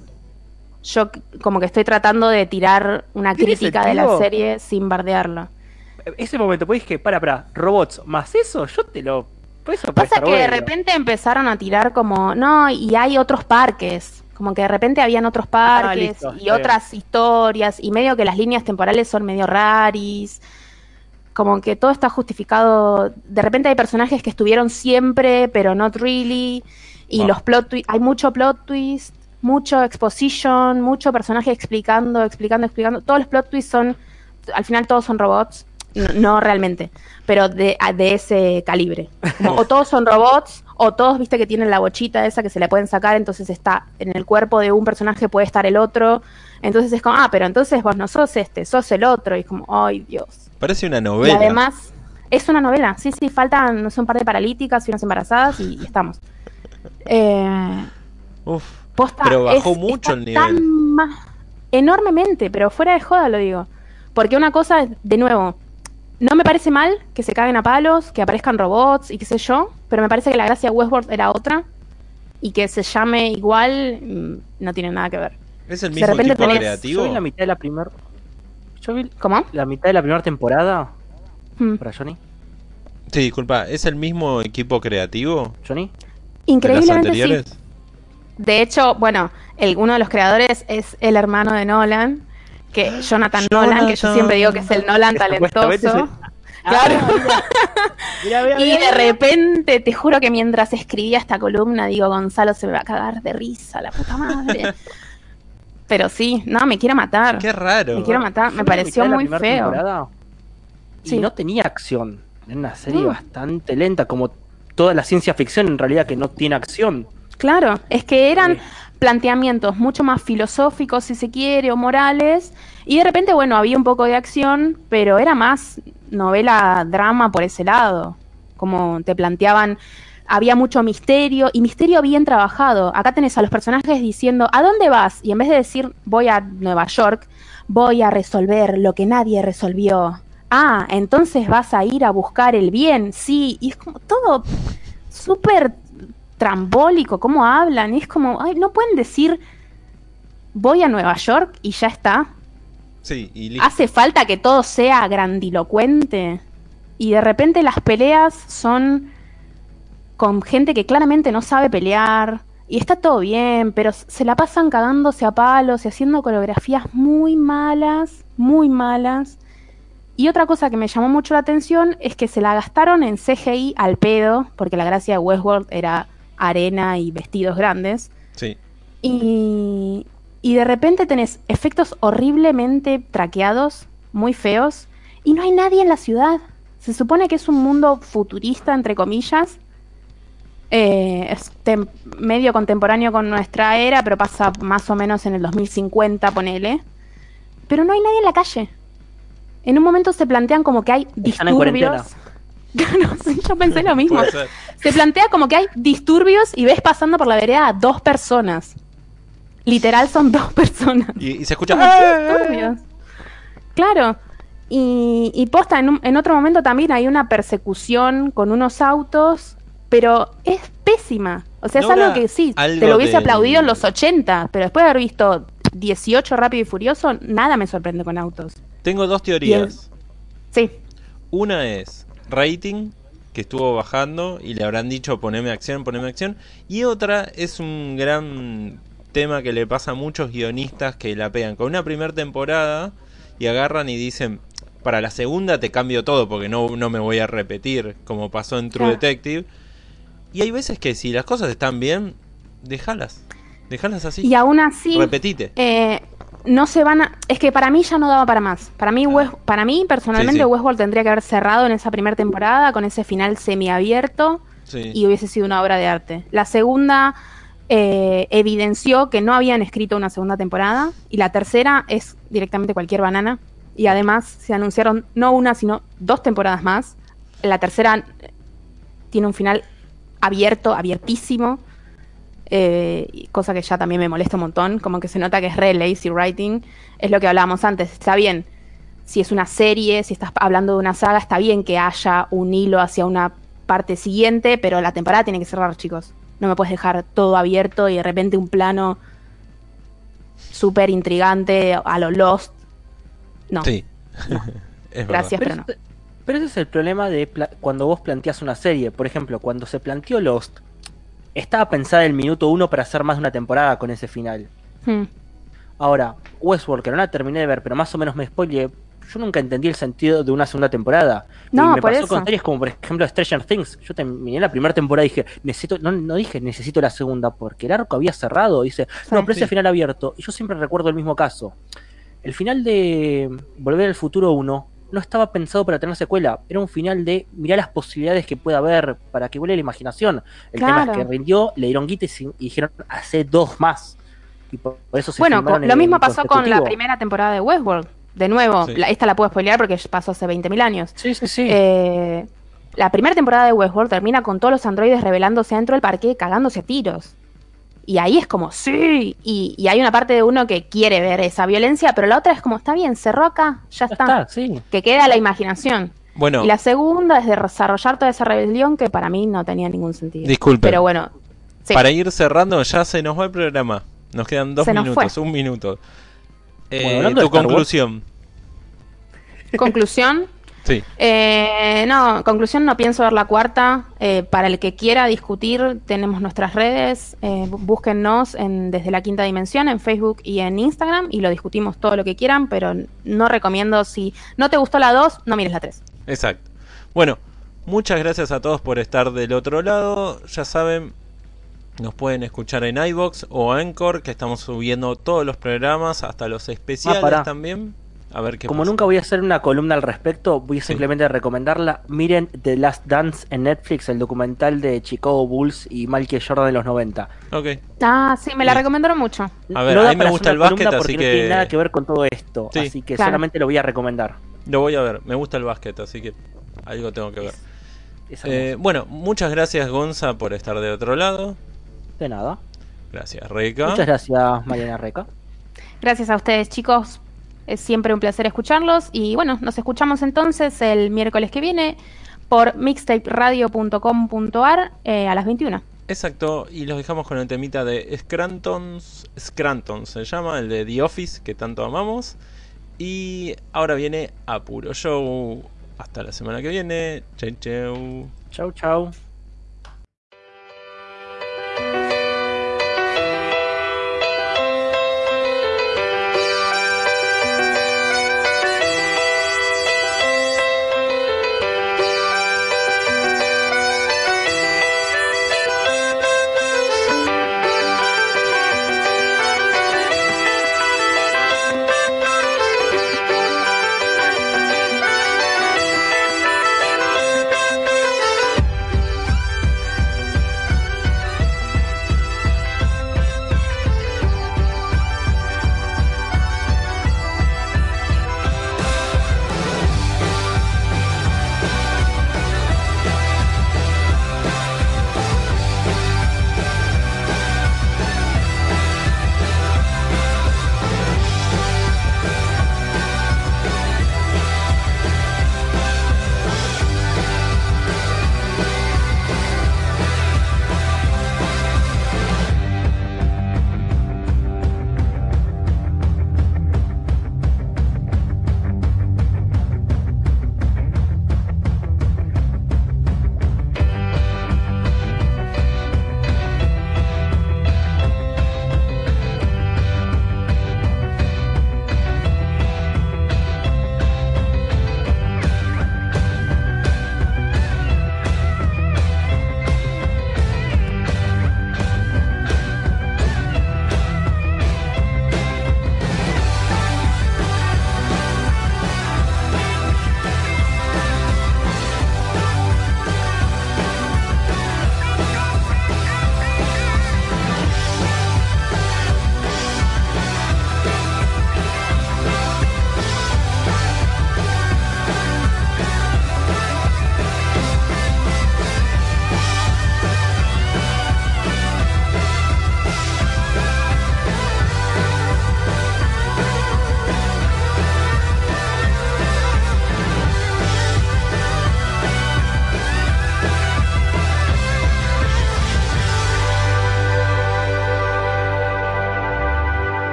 yo como que estoy tratando de tirar una ¿Tiene crítica de la serie sin bardearlo. Ese momento, pues dije, para, para, robots, más eso, yo te lo. Pues eso puede Pasa que de repente empezaron a tirar como, no, y hay otros parques. Como que de repente habían otros parques Ah, listo, y otras historias, y medio que las líneas temporales son medio raris. Como que todo está justificado. De repente hay personajes que estuvieron siempre, pero not really. Y Wow. los plot twists, hay mucho plot twist, mucho exposition, mucho personaje explicando, explicando, explicando. Todos los plot twists son, al final todos son robots. No, no realmente, pero de, de ese calibre. Como, o todos son robots, o todos, viste, que tienen la bochita esa que se le pueden sacar, entonces está en el cuerpo de un personaje, puede estar el otro. Entonces es como, ah, pero entonces vos no sos este, sos el otro. Y es como, ay, Dios. Parece una Y novela. además, es una novela. Sí, sí, faltan, no sé, un par de paralíticas y unas embarazadas y, y estamos. Eh, Uf. posta, Pero bajó es- mucho el nivel. tan enormemente, pero fuera de joda lo digo. Porque una cosa, es, de nuevo, no me parece mal que se caguen a palos, que aparezcan robots y qué sé yo, pero me parece que la gracia de Westworld era otra y que se llame igual mm, no tiene nada que ver. ¿Es el de mismo repente equipo tenés- creativo? Yo vi la mitad de la primera. Yo vi ¿Cómo? la mitad de la primera temporada. Mm. Para Johnny. Sí, disculpa, ¿es el mismo equipo creativo Johnny. de las Increíblemente sí. anteriores? De hecho, bueno, el, uno de los creadores es el hermano de Nolan, que Jonathan, Nolan, que yo siempre digo que es el Nolan talentoso. es Claro. Mira, mira, Y de repente, te juro que mientras escribía esta columna, digo, Gonzalo se me va a cagar de risa, la puta madre. (laughs) Pero sí, no, me quiere matar. Qué raro. Me quiero matar, me pareció muy feo. Y Sí. no tenía acción. Era una serie bastante lenta, como toda la ciencia ficción en realidad que no tiene acción. Claro, es que eran Sí. Planteamientos mucho más filosóficos, si se quiere, o morales. Y de repente, bueno, había un poco de acción, pero era más novela, drama por ese lado. Como te planteaban, había mucho misterio, y misterio bien trabajado. Acá tenés a los personajes diciendo, ¿a dónde vas? Y en vez de decir, voy a Nueva York, voy a resolver lo que nadie resolvió. Ah, entonces vas a ir a buscar el bien, sí. Y es como todo súper trambólico, cómo hablan, es como, ay, no pueden decir voy a Nueva York y ya está. Sí, y listo. Hace falta que todo sea grandilocuente. Y de repente las peleas son con gente que claramente no sabe pelear. Y está todo bien, pero se la pasan cagándose a palos y haciendo coreografías muy malas, muy malas. Y otra cosa que me llamó mucho la atención es que se la gastaron en CGI al pedo, porque la gracia de Westworld era arena y vestidos grandes. Sí. Y, y de repente tenés efectos horriblemente traqueados, muy feos, y no hay nadie en la ciudad. Se supone que es un mundo futurista, entre comillas. Eh, es medio contemporáneo con nuestra era, pero pasa más o menos en el 2050, ponele. Pero no hay nadie en la calle. En un momento se plantean como que hay Están en cuarentena. disturbios. (laughs) Claro, sí, yo pensé lo mismo. Se plantea como que hay disturbios y ves pasando por la vereda a dos personas. Literal son (laughs) dos personas. Y, y se escucha. Disturbios. Claro. Y, y posta, en, un- en otro momento también hay una persecución con unos autos, pero es pésima. O sea, es ¿No algo que sí, algo te lo hubiese aplaudido en los 80, pero después de haber visto 18 Rápido y Furioso, nada me sorprende con autos. Tengo dos teorías. Sí, Una es rating, que estuvo bajando y le habrán dicho poneme acción, poneme acción. Y otra es un gran tema que le pasa a muchos guionistas que la pegan con una primera temporada y agarran y dicen, para la segunda te cambio todo porque no, no me voy a repetir, como pasó en True Claro. Detective. Y hay veces que si las cosas están bien, déjalas. Déjalas así. Y aún así, Repetite. eh, no se van a... Es que para mí ya no daba para más. Para mí, West- para mí personalmente, Sí, sí. Westworld tendría que haber cerrado en esa primera temporada con ese final semiabierto Sí. y hubiese sido una obra de arte. La segunda eh, evidenció que no habían escrito una segunda temporada y la tercera es directamente cualquier banana. Y además se anunciaron no una, sino dos temporadas más. La tercera eh, tiene un final abierto, abiertísimo. Eh, cosa que ya también me molesta un montón, como que se nota que es re lazy writing, es lo que hablábamos antes, está bien, si es una serie, si estás hablando de una saga, está bien que haya un hilo hacia una parte siguiente, pero la temporada tiene que cerrar, chicos. No me puedes dejar todo abierto y de repente un plano súper intrigante a lo Lost. No, Sí. (laughs) es verdad. gracias, Pero, pero no. ese- pero ese es el problema de cuando vos planteas una serie. Por ejemplo, cuando se planteó Lost, estaba pensada el minuto uno para hacer más de una temporada con ese final. Hmm. Ahora, Westworld, que no la terminé de ver, pero más o menos me spoileé, yo nunca entendí el sentido de una segunda temporada. No, y me por pasó eso. con series como por ejemplo Stranger Things. Yo terminé la primera temporada y dije, necesito, no, no dije necesito la segunda, porque el arco había cerrado. Dice, no, pero ese final abierto. Y yo siempre recuerdo el mismo caso. El final de Volver al Futuro 1 no estaba pensado para tener secuela. Era un final de mirar las posibilidades que pueda haber para que vuele la imaginación. El tema es que rindió, le dieron guita y, y dijeron, hace dos más. Y por, por eso se Bueno, lo mismo pasó con la primera temporada de Westworld. De nuevo, Sí. la- esta la puedo spoilear porque pasó hace 20.000 años. Sí, sí, sí. Eh, la primera temporada de Westworld termina con todos los androides revelándose dentro del parque cagándose a tiros. Y ahí es como, sí. Y, y hay una parte de uno que quiere ver esa violencia, pero la otra es como, está bien, cerró acá, ya ya está. está, sí. Que queda la imaginación. Bueno, Y la segunda es de desarrollar toda esa rebelión que para mí no tenía ningún sentido. Disculpe. Pero bueno, sí. para ir cerrando, ya se nos va el programa. Nos quedan dos Se minutos, un minuto. Eh, Bueno, tu conclusión. conclusión. Sí. Eh, no, conclusión, no pienso ver la cuarta. Eh, para el que quiera discutir, tenemos nuestras redes. Eh, bú- búsquennos en, desde la quinta dimensión en Facebook y en Instagram y lo discutimos todo lo que quieran, pero no recomiendo si no te gustó la 2, no mires la 3. Exacto. Bueno, muchas gracias a todos por estar del otro lado. Ya saben, nos pueden escuchar en iBox o Anchor, que estamos subiendo todos los programas, hasta los especiales pará. también. A ver qué Como pasa. nunca voy a hacer una columna al respecto, voy a Sí. simplemente recomendarla. Miren The Last Dance en Netflix, el documental de Chicago Bulls y Michael Jordan de los 90. Ok. Ah, sí, me la recomendaron mucho. A ver, No a mí me gusta el básquet, así porque que- no tiene nada que ver con todo esto. Sí. Así que Claro. solamente lo voy a recomendar. Lo voy a ver. Me gusta el básquet, así que algo tengo que ver. Es Eh, bueno, muchas gracias Gonza por estar de otro lado. de nada. Gracias Reika. Muchas gracias, Mariana Reca. Gracias a ustedes, chicos. Es siempre un placer escucharlos. Y bueno, nos escuchamos entonces el miércoles que viene por mixtaperadio.com.ar eh, a las 21. Exacto, y los dejamos con el temita de Scrantons. Scranton se llama, el de The Office, que tanto amamos. Y ahora viene a puro show. Hasta la semana que viene. Chau, chau. Chau, chau.